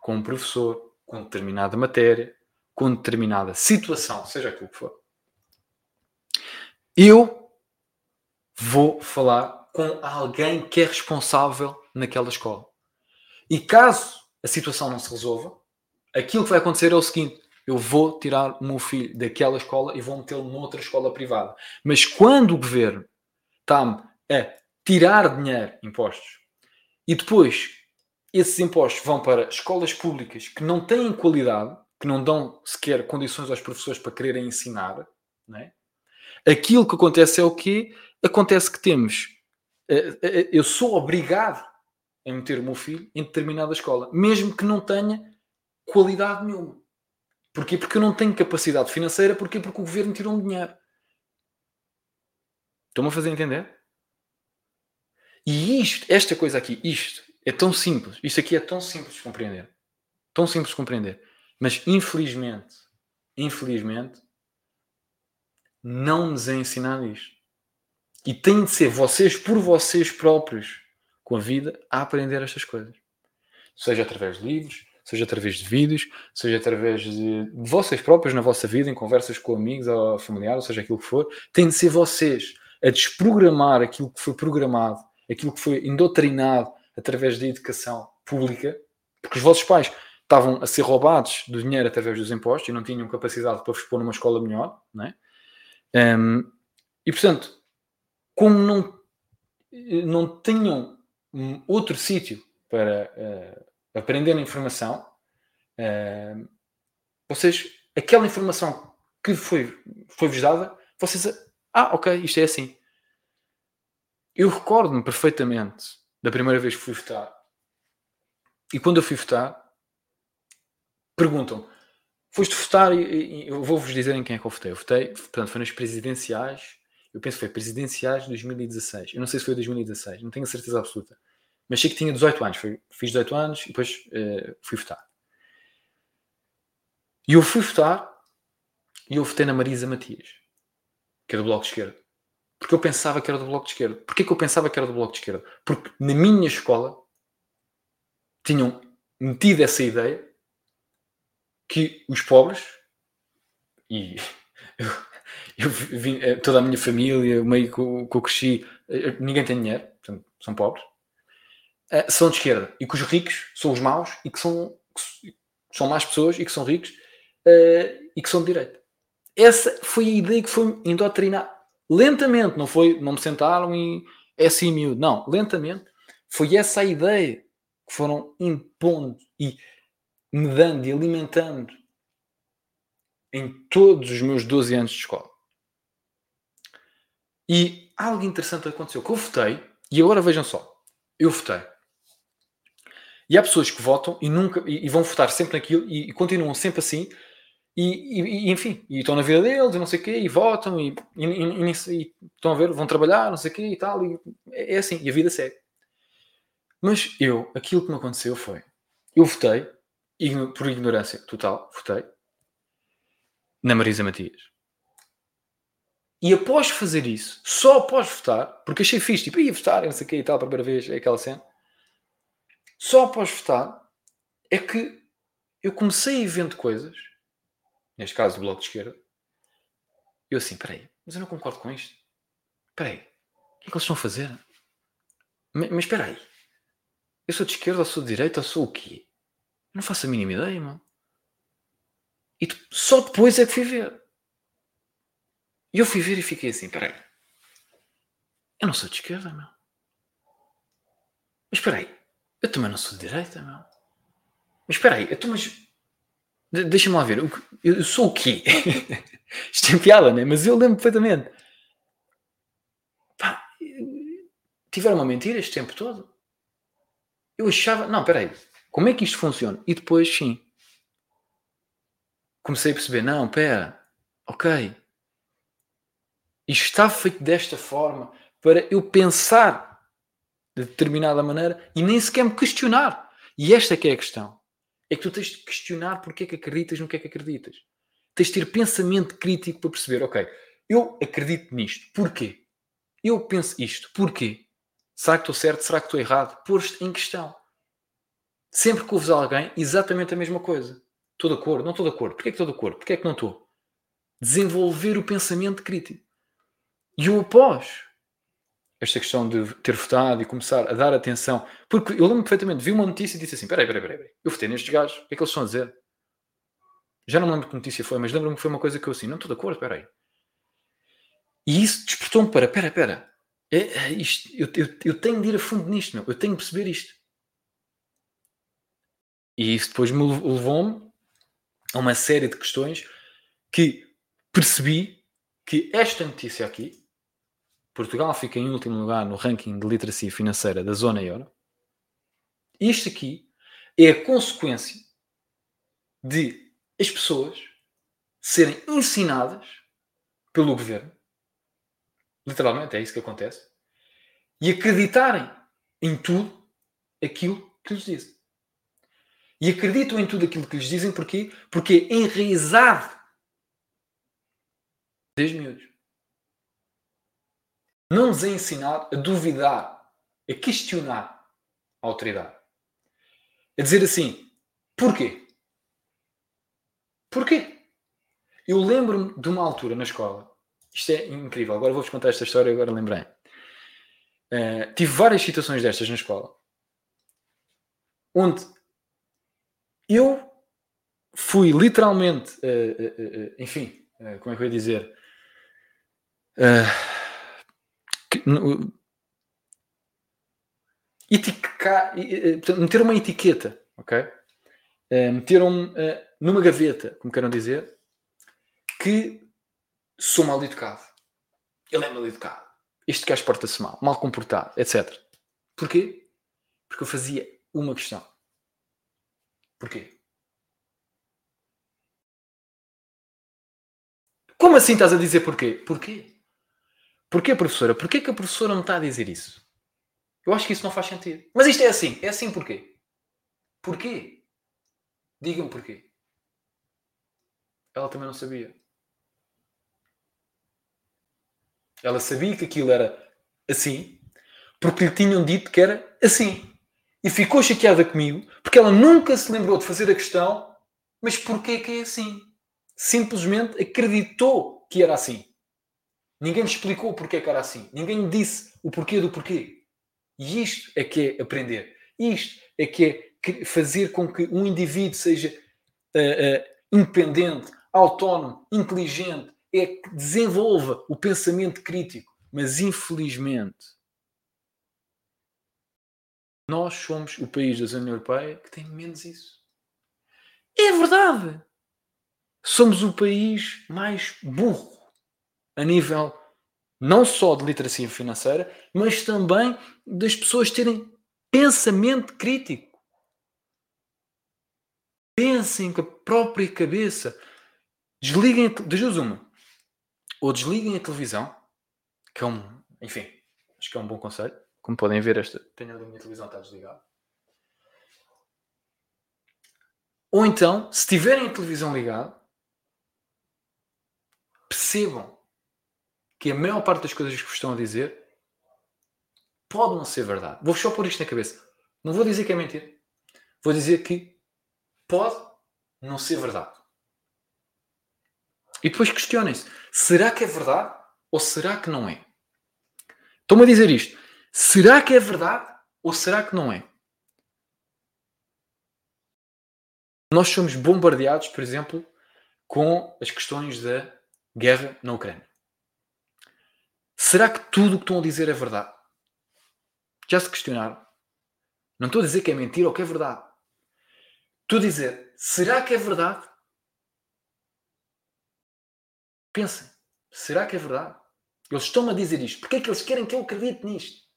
com um professor, com determinada matéria, com determinada situação, seja aquilo que for, eu vou falar com alguém que é responsável naquela escola. E caso a situação não se resolva, aquilo que vai acontecer é o seguinte: eu vou tirar o meu filho daquela escola e vou metê-lo noutra escola privada. Mas quando o governo está-me a tirar dinheiro, impostos, e depois esses impostos vão para escolas públicas que não têm qualidade, que não dão sequer condições aos professores para quererem ensinar, não é? aquilo que acontece é o quê? Acontece que temos. Eh, eh, eu sou obrigado em meter o meu filho em determinada escola, mesmo que não tenha qualidade nenhuma. Porquê? Porque eu não tenho capacidade financeira, porquê? Porque o governo tirou-me dinheiro. Estão-me a fazer entender? E isto, esta coisa aqui, isto, é tão simples. Isto aqui é tão simples de compreender. Tão simples de compreender. Mas infelizmente, infelizmente, não nos é ensinado isto. E tem de ser vocês por vocês próprios com a vida a aprender estas coisas. Seja através de livros, seja através de vídeos, seja através de, vocês próprios na vossa vida, em conversas com amigos ou familiares, ou seja aquilo que for, tem de ser vocês a desprogramar aquilo que foi programado, aquilo que foi indoctrinado através da educação pública, porque os vossos pais estavam a ser roubados do dinheiro através dos impostos e não tinham capacidade para vos pôr numa escola melhor, não é? Um, e portanto, como não, não tinham um outro sítio para uh, aprender a informação, uh, vocês, aquela informação que foi, foi-vos dada, vocês, ah, ok, isto é assim. Eu recordo-me perfeitamente da primeira vez que fui votar. E quando eu fui votar, perguntam foste votar e, e eu vou-vos dizer em quem é que eu votei. Eu votei, portanto, foi nas presidenciais eu penso que foi presidenciais de 2016. Eu não sei se foi 2016, não tenho a certeza absoluta. Mas sei que tinha 18 anos. Fiz 18 anos e depois uh, fui votar. E eu fui votar e eu votei na Marisa Matias, que é do Bloco de Esquerda. Porque eu pensava que era do Bloco de Esquerda. Porquê que eu pensava que era do Bloco de Esquerda? Porque na minha escola tinham metido essa ideia que os pobres e (laughs) eu, eu vim, eh, toda a minha família, o meio que eu, que eu cresci, eh, ninguém tem dinheiro, portanto, são pobres, são de esquerda. E que os ricos são os maus e que são, que são más pessoas e que são ricos e que são de direita. Essa foi a ideia que foi indoctrinada. Lentamente, não foi, não me sentaram e é assim miúdo. Não, lentamente. Foi essa a ideia que foram impondo e me dando e alimentando em todos os meus 12 anos de escola. E algo interessante aconteceu, que eu votei, e agora vejam só, eu votei. E há pessoas que votam e nunca e, e vão votar sempre naquilo e, e continuam sempre assim, e, e, enfim, e estão na vida deles e não sei o quê, e votam e, estão a ver, vão trabalhar, não sei o quê e tal, e é, é assim, e a vida segue. Mas eu, aquilo que me aconteceu foi, eu votei, por ignorância total, votei na Marisa Matias. E após fazer isso, só após votar, porque achei fixe, tipo, ia votar, não sei o que e tal, a primeira vez, é aquela cena. Só após votar é que eu comecei a ver coisas, neste caso do Bloco de Esquerda, eu assim, peraí, mas eu não concordo com isto. Peraí, o que é que eles estão a fazer? Mas, mas espera aí, eu sou de esquerda ou sou de direita ou sou o quê? Eu não faço a mínima ideia, mano. E só depois é que fui ver. E eu fui ver e fiquei assim, peraí. Eu não sou de esquerda, meu. Mas espera aí, eu também não sou de direita, meu. Mas espera aí, eu tô, mas... Deixa-me lá ver, eu sou o quê? (laughs) Isto é piada, né? Mas eu lembro perfeitamente. Pá, tiveram uma mentira este tempo todo. Eu achava, não, espera aí, como é que isto funciona? E depois, sim, comecei a perceber, não, espera, ok, isto está feito desta forma para eu pensar de determinada maneira e nem sequer me questionar. E esta é que é a questão. É que tu tens de questionar porque é que acreditas no que é que acreditas. Tens de ter pensamento crítico para perceber, ok, eu acredito nisto. Porquê? Eu penso isto. Porquê? Será que estou certo? Será que estou errado? Pôr-te em questão. Sempre que ouves alguém, exatamente a mesma coisa. Estou de acordo? Não estou de acordo. Porquê é que estou de acordo? Porquê é que não estou? Desenvolver o pensamento crítico. E o após esta questão de ter votado e começar a dar atenção. Porque eu lembro perfeitamente, vi uma notícia e disse assim: peraí, peraí, peraí, eu votei nestes gajos, o que é que eles estão a dizer? Já não lembro que notícia foi, mas lembro-me que foi uma coisa que eu assim, não estou de acordo, peraí. E isso despertou-me para, pera, pera, é, é eu, eu, eu, tenho de ir a fundo nisto, meu, eu tenho de perceber isto. E isso depois me levou-me a uma série de questões que percebi que esta notícia aqui, Portugal fica em último lugar no ranking de literacia financeira da zona euro. Isto aqui é a consequência de as pessoas serem ensinadas pelo governo, literalmente é isso que acontece, e acreditarem em tudo aquilo que lhes dizem. E acreditam em tudo aquilo que lhes dizem porquê? Porque é enraizado desde miúdos não nos é ensinado a duvidar, a questionar a autoridade. A dizer assim, porquê? Porquê? Eu lembro-me de uma altura na escola, isto é incrível, agora vou-vos contar esta história, agora lembrei. Uh, tive várias situações destas na escola, onde eu fui literalmente, uh, uh, enfim, como é que eu ia dizer? Etiquetar, meter uma etiqueta, ok? Uh, meteram-me uh, numa gaveta, como queiram dizer, que sou mal educado. Ele é mal educado. Este gajo porta-se mal, mal comportado, etc. Porquê? Porque eu fazia uma questão. Porquê? Como assim estás a dizer porquê? Porquê? Porquê, professora? Porquê que a professora não está a dizer isso? Eu acho que isso não faz sentido. Mas isto é assim. É assim porquê? Porquê? Digam-me porquê. Ela também não sabia. Ela sabia que aquilo era assim, porque lhe tinham dito que era assim. E ficou chateada comigo, porque ela nunca se lembrou de fazer a questão, mas porquê que é assim? Simplesmente acreditou que era assim. Ninguém lhe explicou porque é que era assim. Ninguém lhe disse o porquê do porquê. E isto é que é aprender. Isto é que é fazer com que um indivíduo seja uh, uh, independente, autónomo, inteligente, é que desenvolva o pensamento crítico. Mas infelizmente, nós somos o país da União Europeia que tem menos isso. É verdade. Somos o país mais burro a nível não só de literacia financeira, mas também das pessoas terem pensamento crítico. Pensem com a própria cabeça. Desliguem, das duas uma. Ou desliguem a televisão, que é um, enfim, acho que é um bom conselho. Como podem ver, esta, tenho a minha televisão está desligada. Ou então, se tiverem a televisão ligada, percebam que a maior parte das coisas que vos estão a dizer pode não ser verdade. Vou só pôr isto na cabeça. Não vou dizer que é mentira. Vou dizer que pode não ser verdade. E depois questionem-se: será que é verdade ou será que não é? Estão-me a dizer isto. Será que é verdade ou será que não é? Nós somos bombardeados, por exemplo, com as questões da guerra na Ucrânia. Será que tudo o que estão a dizer é verdade? Já se questionaram? Não estou a dizer que é mentira ou que é verdade. Estou a dizer, será que é verdade? Pensem, será que é verdade? Eles estão-me a dizer isto. Porquê é que eles querem que eu acredite nisto?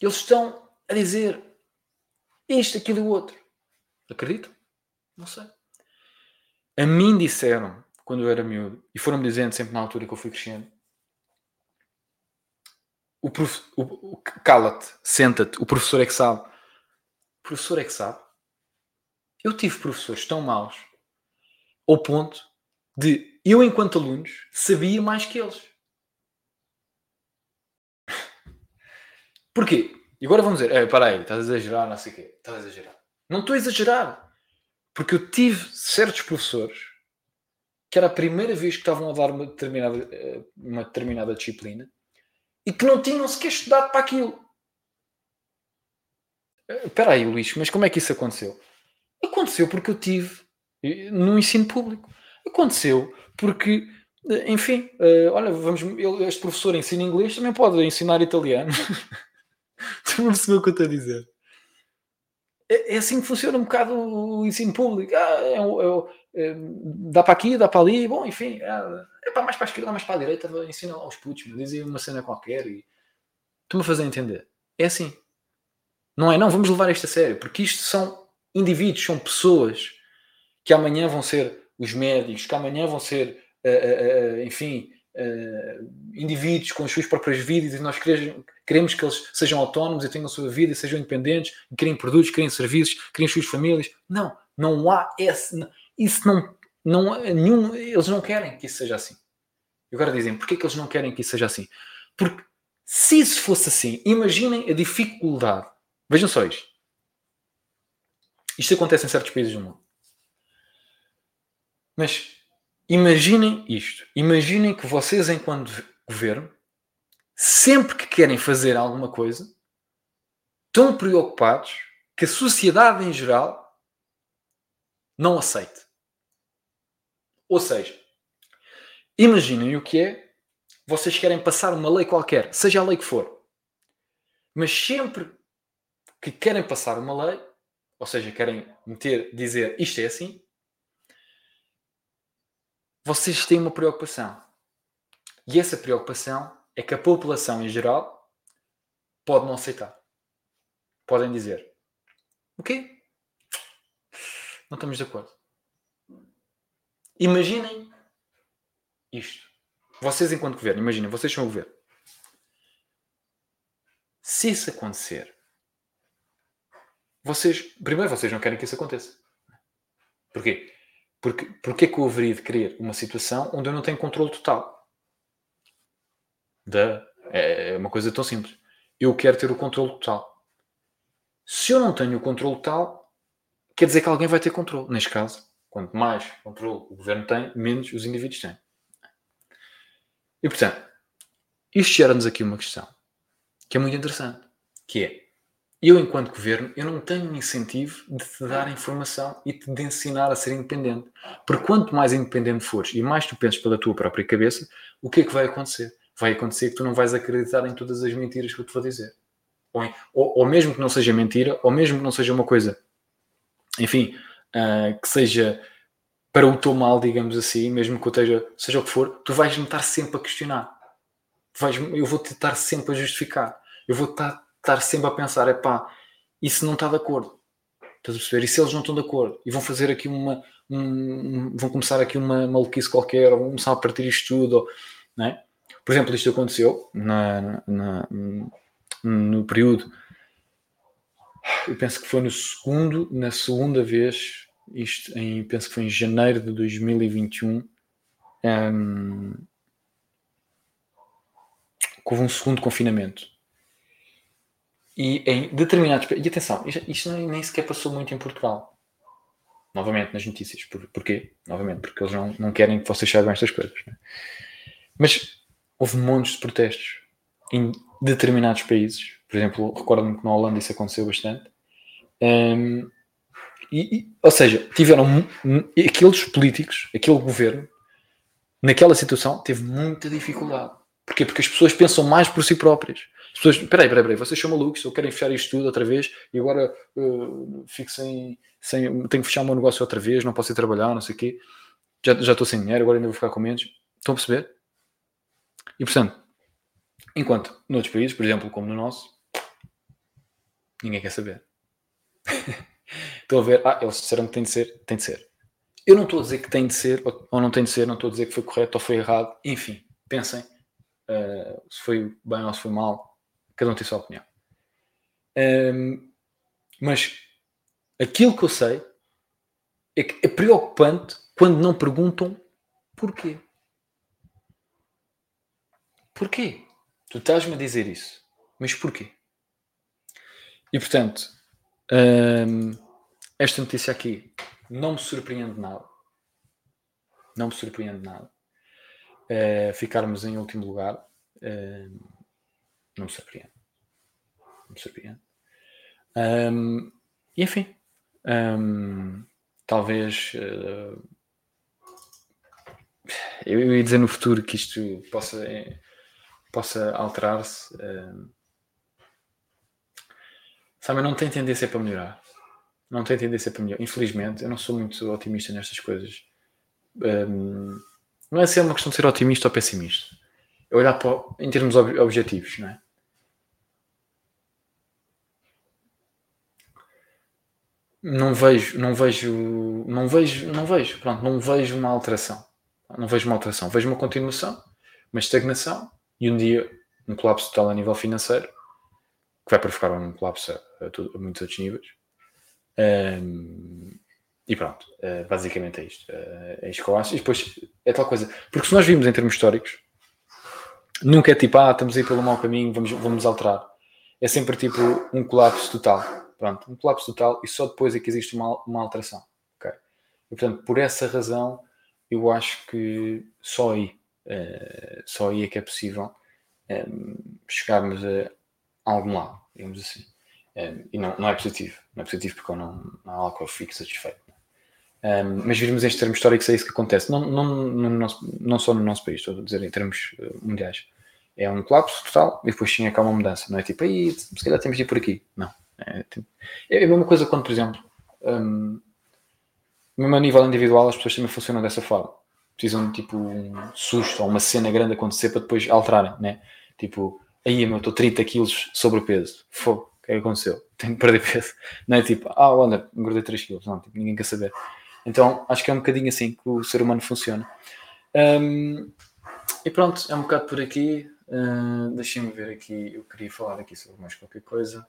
Eles estão a dizer isto, aquilo e o outro. Acredito? Não sei. A mim disseram, quando eu era miúdo, e foram-me dizendo sempre na altura que eu fui crescendo, o, prof... o, cala-te, senta-te, o professor é que sabe. O professor é que sabe. Eu tive professores tão maus ao ponto de eu, enquanto alunos, sabia mais que eles. Porquê? E agora vamos dizer, é, para aí, estás a exagerar, não sei o quê. Estás a exagerar. Não estou a exagerar. Porque eu tive certos professores que era a primeira vez que estavam a dar uma determinada, eh, uma determinada disciplina e que não tinham sequer estudado para aquilo. Eh, espera aí, Luís, mas como é que isso aconteceu? Aconteceu porque eu tive eh, no ensino público. Aconteceu porque, enfim, olha, vamos, este professor ensina inglês, também pode ensinar italiano. (laughs) Tu não percebeu o que eu estou a dizer? É, é, assim que funciona um bocado o ensino público. Ah, é, é, é, dá para aqui, dá para ali, bom, enfim, é, é para mais para a esquerda, mais para a direita, ensina aos putos, dizem uma cena qualquer e tu-me a fazer entender. É assim. Não é, não, vamos levar isto a sério, porque isto são indivíduos, são pessoas que amanhã vão ser os médicos, que amanhã vão ser, uh, uh, enfim, uh, indivíduos com as suas próprias vidas e nós queremos, que eles sejam autónomos e tenham a sua vida e sejam independentes, e criem produtos, criem serviços, criem as suas famílias. Não, não há esse. Isso não. não nenhum, eles não querem que isso seja assim. E agora dizem, porquê que eles não querem que isso seja assim? Porque se isso fosse assim, imaginem a dificuldade. Vejam só isto. Isto acontece em certos países do mundo. Mas Imaginem isto. Imaginem que vocês, enquanto governo, sempre que querem fazer alguma coisa, estão preocupados que a sociedade em geral não aceite. Ou seja, imaginem o que é vocês querem passar uma lei qualquer, seja a lei que for. Mas sempre que querem passar uma lei, ou seja, querem meter, dizer isto é assim, vocês têm uma preocupação. E essa preocupação é que a população em geral pode não aceitar. Podem dizer: O quê? Não estamos de acordo. Imaginem isto. Vocês, enquanto governo, imaginem, vocês são o governo. Se isso acontecer, vocês, primeiro, vocês não querem que isso aconteça. Porquê? Porque, porque é que eu haveria de querer uma situação onde eu não tenho controle total? Da, é, é uma coisa tão simples. Eu quero ter o controle total. Se eu não tenho o controle total, quer dizer que alguém vai ter controle. Neste caso, quanto mais controle o governo tem, menos os indivíduos têm. E portanto, isto gera-nos aqui uma questão que é muito interessante, que é eu, enquanto governo, eu não tenho incentivo de te dar informação e de ensinar a ser independente. Porque quanto mais independente fores e mais tu pensas pela tua própria cabeça, o que é que vai acontecer? Vai acontecer que tu não vais acreditar em todas as mentiras que eu te vou dizer. Ou, ou, ou mesmo que não seja mentira, ou mesmo que não seja uma coisa, enfim, uh, que seja para o teu mal, digamos assim, mesmo que eu esteja, seja o que for, tu vais-me estar sempre a questionar. Vais, eu vou-te estar sempre a justificar. Eu vou estar estar sempre a pensar, é pá, isso não está de acordo. Estás a perceber? E se eles não estão de acordo e vão fazer aqui uma. Um, vão começar aqui uma maluquice qualquer, ou começar a partir isto tudo, não é? Por exemplo, isto aconteceu na, na, no período. Eu penso que foi no segundo, na segunda vez, isto em, penso que foi em janeiro de 2021. Um, houve um segundo confinamento e em determinados. E atenção, isto nem, sequer passou muito em Portugal. Novamente nas notícias. Por, porquê? Novamente, porque eles não, não querem que vocês saibam estas coisas. Né? Mas houve montes de protestos em determinados países. Por exemplo, recordo-me que na Holanda isso aconteceu bastante. Um, e, e, ou seja, tiveram aqueles políticos, aquele governo, naquela situação, teve muita dificuldade. Porquê? Porque as pessoas pensam mais por si próprias. As pessoas, peraí, peraí, peraí, vocês são malucos, eu quero fechar isto tudo outra vez e agora uh, fico sem, sem. Tenho que fechar o meu negócio outra vez, não posso ir trabalhar, não sei o quê. Já, já estou sem dinheiro, agora ainda vou ficar com menos. Estão a perceber? E portanto, enquanto noutros países, por exemplo, como no nosso, ninguém quer saber. (laughs) Estão a ver, ah, eles disseram que tem de ser, tem de ser. Eu não estou a dizer que tem de ser ou não tem de ser, não estou a dizer que foi correto ou foi errado, enfim, pensem uh, se foi bem ou se foi mal, cada um tem a sua opinião. Um, mas aquilo que eu sei é que é preocupante quando não perguntam porquê. Porquê? Tu estás-me a dizer isso, mas porquê? E portanto, hum, esta notícia aqui não me surpreende nada. Não me surpreende nada. Uh, ficarmos em último lugar uh, não surpreende. Não surpreende. Um, e enfim, um, talvez uh, eu ia dizer no futuro que isto possa possa alterar-se. Uh, sabe, não tem tendência para melhorar. Não tem tendência para melhorar. Infelizmente, eu não sou muito otimista nestas coisas. Um, não é ser uma questão de ser otimista ou pessimista. É olhar para, em termos ob objetivos, não é? Não vejo, não vejo, não vejo, não vejo, pronto, não vejo uma alteração. Não vejo uma alteração. Vejo uma continuação, uma estagnação e um dia um colapso total a nível financeiro, que vai provocar um colapso a, a, a muitos outros níveis. Um, e pronto, uh, basicamente é isto. Uh, é isto que eu acho. E depois é tal coisa. Porque se nós vimos em termos históricos, nunca é tipo, ah, estamos aí pelo mau caminho, vamos, vamos alterar. É sempre tipo um colapso total. Pronto, um colapso total e só depois é que existe uma, uma alteração. Okay? E, portanto, por essa razão, eu acho que só aí Uh, só aí é que é possível um, ehm, chegarmos a, algum lado, digamos assim. Um, ehm, e não, não é positivo. Não é positivo porque eu não, não é algo que eu fico satisfeito. Um, ehm, mas virmos em termos históricos é isso que acontece. Não, não, no nosso, não só no nosso país, estou a dizer em termos uh, mundiais. É um colapso total e depois sim é cá uma mudança. Não é tipo, aí, se calhar temos de ir por aqui. Não. É, tipo, é a mesma coisa quando, por exemplo, um, mesmo a nível individual, as pessoas também funcionam dessa forma precisam de tipo um susto ou uma cena grande acontecer para depois alterarem, né? Tipo, aí eu estou 30 quilos sobre o peso. Fogo, o que é que aconteceu? (laughs) Tenho que perder peso. Não é tipo, ah, olha, engordei 3 quilos. Não, tipo, ninguém quer saber. Então acho que é um bocadinho assim que o ser humano funciona. Um, e pronto, é um bocado por aqui. Uh, Deixem-me ver aqui. Eu queria falar aqui sobre mais qualquer coisa.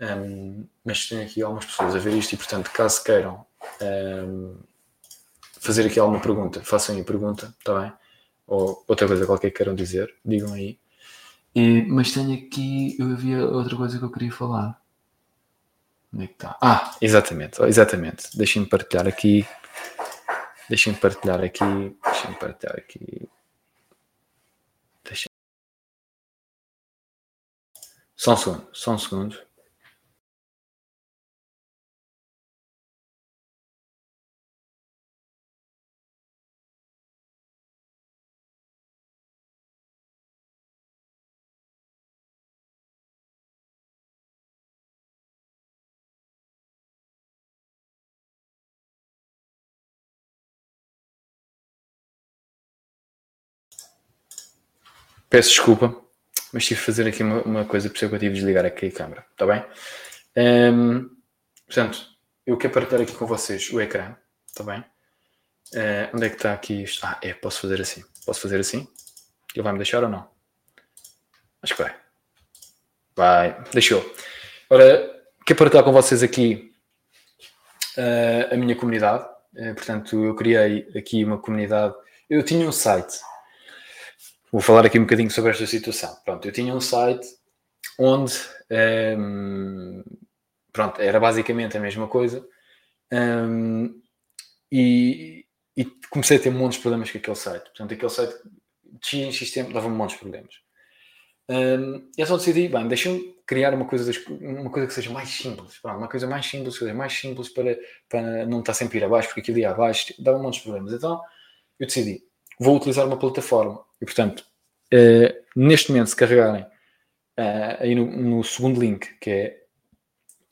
Um, mas tenho aqui algumas pessoas a ver isto e, portanto, caso queiram um, fazer aqui alguma pergunta, façam aí a pergunta, está bem? Ou outra coisa qualquer que queiram dizer, digam aí. E, mas tenho aqui, eu havia outra coisa que eu queria falar. Onde é que está? Ah, exatamente, exatamente. Deixem-me partilhar aqui. Deixem-me partilhar aqui. Deixem-me partilhar aqui. Deixem... Só um segundo, só um segundo. Peço desculpa, mas tive de fazer aqui uma, uma coisa, por isso é que eu tive de desligar aqui a câmera, está bem? Um, portanto, eu quero partilhar aqui com vocês o ecrã, está bem? Uh, onde é que está aqui isto? Ah, é, posso fazer assim. Posso fazer assim? Ele vai me deixar ou não? Acho que vai. Vai, deixou. Ora, quero partilhar com vocês aqui uh, a minha comunidade. Uh, portanto, eu criei aqui uma comunidade. Eu tinha um site Vou falar aqui um bocadinho sobre esta situação. Pronto, eu tinha um site onde um, ehm, pronto, era basicamente a mesma coisa um, ehm, e, e, comecei a ter muitos problemas com aquele site. Portanto, aquele site tinha em sistema, dava-me muitos problemas. Um, ehm, e eu só decidi, bem, deixa-me criar uma coisa, uma coisa que seja mais simples, pronto, uma coisa mais simples, coisa mais simples para, para não estar sempre a ir abaixo, porque aquilo ia abaixo dava muitos problemas. Então, eu decidi, vou utilizar uma plataforma. E, portanto, uh, neste momento, se carregarem uh, aí no, no, segundo link, que é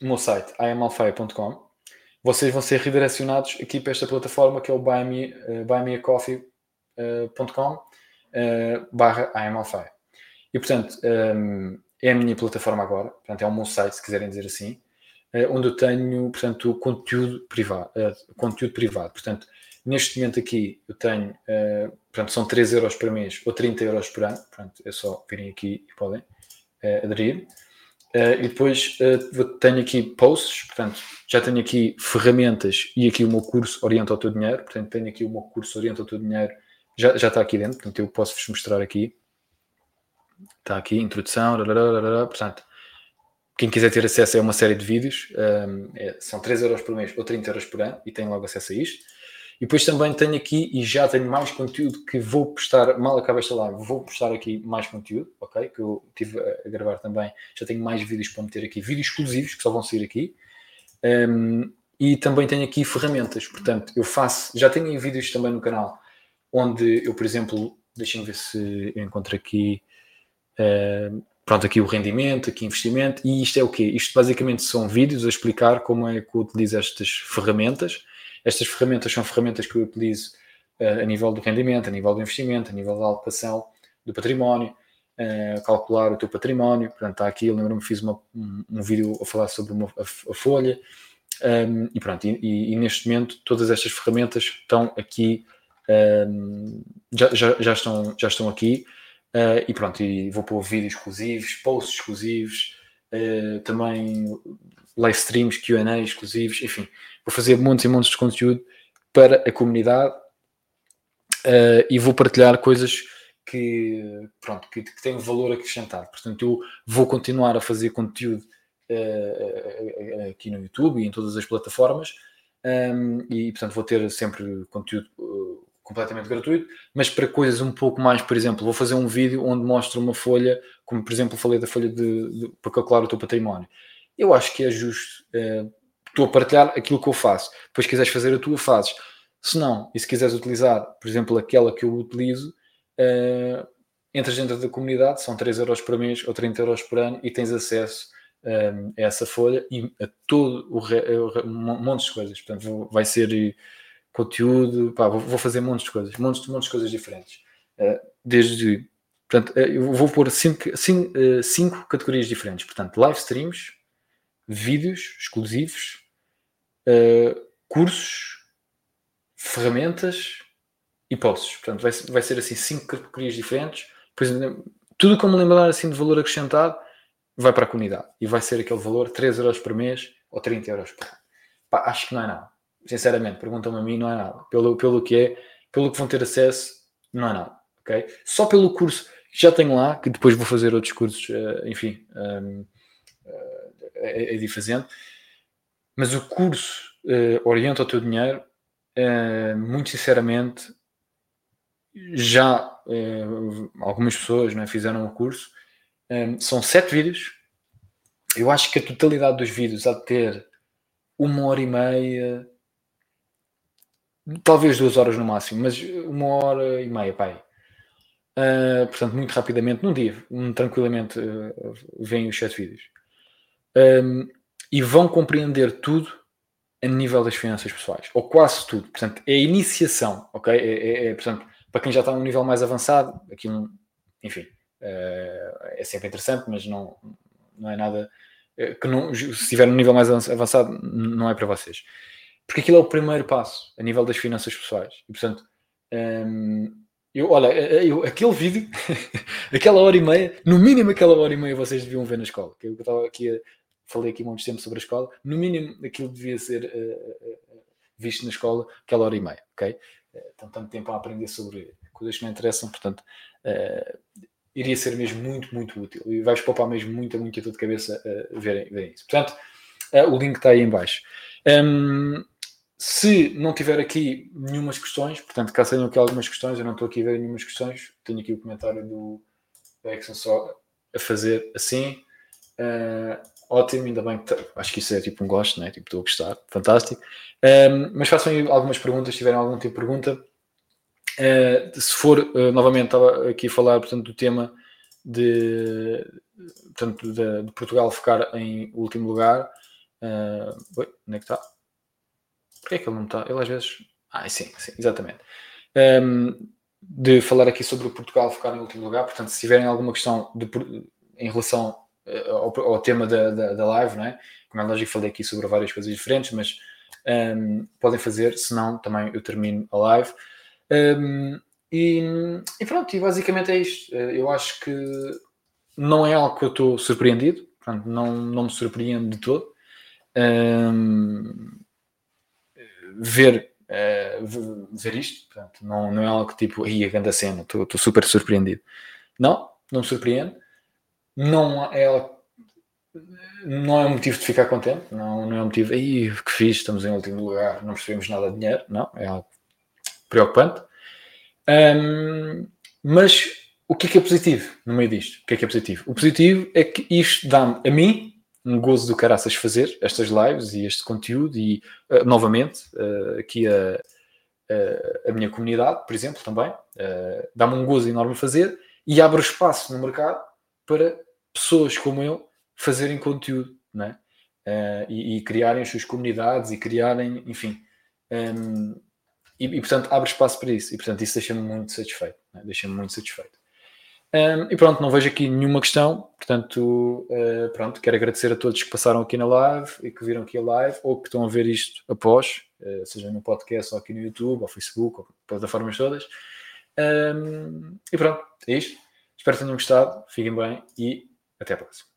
o meu site, iamalfire.com, vocês vão ser redirecionados aqui para esta plataforma que é o buymeacoffee.com uh, barra iamalfire. E, portanto, um, é a minha plataforma agora, portanto, é o meu site, se quiserem dizer assim, onde eu tenho, portanto, conteúdo privado, conteúdo privado. Portanto, Neste momento aqui eu tenho, uh, portanto, são 3 euros por mês ou 30 euros por ano, portanto, é só virem aqui e podem uh, aderir. Uh, e depois tenho aqui posts, portanto, já tenho aqui ferramentas e aqui o meu curso Orienta o Teu Dinheiro, portanto, tenho aqui o meu curso Orienta o Teu Dinheiro, já, já está aqui dentro, portanto, eu posso-vos mostrar aqui. Está aqui, introdução, portanto, quem quiser ter acesso a uma série de vídeos, um, é, são 3 euros por mês ou 30 euros por ano e tem logo acesso a isto. E depois também tenho aqui, e já tenho mais conteúdo que vou postar, mal acaba esta live, vou postar aqui mais conteúdo, ok? Que eu tive a gravar também. Já tenho mais vídeos para meter aqui, vídeos exclusivos que só vão sair aqui. Um, e também tenho aqui ferramentas, portanto, eu faço, já tenho vídeos também no canal, onde eu, por exemplo, deixem ver se eu encontro aqui, uh, pronto, aqui o rendimento, aqui investimento, e isto é o quê? Isto basicamente são vídeos a explicar como é que eu utilizo estas ferramentas, estas ferramentas são ferramentas que eu utilizo uh, a nível do rendimento, a nível do investimento, a nível da alocação do património, uh, calcular o teu património. Portanto, está aqui, eu lembro-me, fiz uma, um, um, vídeo a falar sobre uma, a, a folha. Um, ehm, e pronto, e, e, e, neste momento todas estas ferramentas estão aqui, um, ehm, já, já, já, estão, já estão aqui. Uh, e pronto, e vou pôr vídeos exclusivos, posts exclusivos, uh, também live streams, QA exclusivos, enfim, vou fazer montes e montes de conteúdo para a comunidade uh, e vou partilhar coisas que, pronto, que, que têm valor acrescentado. Portanto, eu vou continuar a fazer conteúdo uh, aqui no YouTube e em todas as plataformas um, ehm, e, portanto, vou ter sempre conteúdo uh, completamente gratuito, mas para coisas um pouco mais, por exemplo, vou fazer um vídeo onde mostro uma folha, como por exemplo falei da folha de, de para calcular o teu património. Eu acho que é justo uh, estou a partilhar aquilo que eu faço. Depois, se quiseres fazer a tua, fazes. Se não, e se quiseres utilizar, por exemplo, aquela que eu utilizo, uh, entras dentro da comunidade, são 3 euros por mês ou 30 euros por ano e tens acesso um, eh, a essa folha e a todo o re, um monte de coisas. Portanto, vai ser conteúdo, pá, vou fazer montes de coisas, montes, montes de coisas diferentes. Uh, desde, portanto, eu vou pôr cinco, cinco, cinco categorias diferentes. Portanto, live streams, vídeos exclusivos, uh, cursos, ferramentas e posts. Portanto, vai, vai ser assim cinco categorias diferentes. Tudo como lembrar assim de valor acrescentado vai para a comunidade e vai ser aquele valor 3 euros por mês ou 30 euros por ano. Pá, acho que não é nada. Sinceramente, perguntam-me a mim, não é nada. Pelo, pelo que é, pelo que vão ter acesso, não é nada. Okay? Só pelo curso que já tenho lá, que depois vou fazer outros cursos, uh, enfim, um, ehm, uh, eh, é, é fazendo. Mas o curso uh, Orienta o Teu Dinheiro, uh, muito sinceramente, já uh, algumas pessoas né, fizeram o curso. são sete vídeos. Eu acho que a totalidade dos vídeos há de ter uma hora e meia, talvez duas horas no máximo, mas uma hora e meia, pai. Uh, portanto, muito rapidamente, num dia, um, tranquilamente, uh, vêm os sete vídeos. Um, e vão compreender tudo a nível das finanças pessoais, ou quase tudo. Portanto, é a iniciação, ok? É, é, é portanto, para quem já está num nível mais avançado, aquilo, enfim, uh, é sempre interessante, mas não, não é nada uh, que não, se estiver num nível mais avançado, não é para vocês. Porque aquilo é o primeiro passo a nível das finanças pessoais. E, portanto, um, eu, olha, eh, eu, aquele vídeo, (laughs) aquela hora e meia, no mínimo aquela hora e meia vocês deviam ver na escola. Que eu estava aqui a, falei aqui muito tempo sobre a escola, no mínimo aquilo devia ser uh, uh, visto na escola aquela hora e meia, ok? Estão tanto tempo a aprender sobre coisas que não interessam, portanto, iria ser mesmo muito, muito útil e vais poupar mesmo muita, muita dor de cabeça a verem, verem isso. Portanto, o link está aí em baixo. Um, se não tiver aqui nenhumas questões, portanto, caso tenham aqui algumas questões, eu não estou aqui a ver nenhumas questões, tenho aqui o comentário do Exxon só a fazer assim. Uh, ótimo, ainda bem acho que isso é tipo um gosto, né? Tipo, estou a gostar, fantástico. Um, mas façam aí algumas perguntas, se tiverem algum tipo de pergunta, Uh, se for, uh, novamente, estava aqui a falar portanto, do tema de, portanto, de, de Portugal ficar em último lugar. Uh, oi, onde é que está? Porquê é que ele não está? Ele às vezes. Ah, sim, sim, exatamente. Um, de falar aqui sobre o Portugal ficar em último lugar. Portanto, se tiverem alguma questão de, em relação ao, ao tema da, da, da, live, não é? Como é lógico, falei aqui sobre várias coisas diferentes, mas um, podem fazer, senão também eu termino a live. Um, e, e, pronto, e basicamente é isto. Eh, eu acho que não é algo que eu estou surpreendido, portanto, não, não me surpreende de todo. Um, ver, uh, ver isto, portanto, não, não é algo que tipo, aí a grande cena, estou super surpreendido. Não, não me surpreende. Não é não é um motivo de ficar contente, não, não é um motivo, aí que fiz, estamos em último lugar, não percebemos nada de dinheiro, não, é algo preocupante. Um, mas o que é que é positivo no meio disto? O que é que é positivo? O positivo é que isto dá-me a mim um gozo do caraças fazer estas lives e este conteúdo e uh, novamente uh, aqui a, a, a, minha comunidade, por exemplo, também uh, dá-me um gozo enorme fazer e abre espaço no mercado para pessoas como eu fazerem conteúdo, né? E, e, criarem as suas comunidades e criarem, enfim, um, e, e, portanto abre espaço para isso. E portanto isso deixa-me muito satisfeito né? deixa-me muito satisfeito. Um, e pronto, não vejo aqui nenhuma questão. Portanto, uh, pronto, quero agradecer a todos que passaram aqui na live e que viram aqui a live ou que estão a ver isto após uh, seja no podcast ou aqui no YouTube ou Facebook ou plataformas todas. Um, e pronto, é isto. Espero que tenham gostado, fiquem bem e até a próxima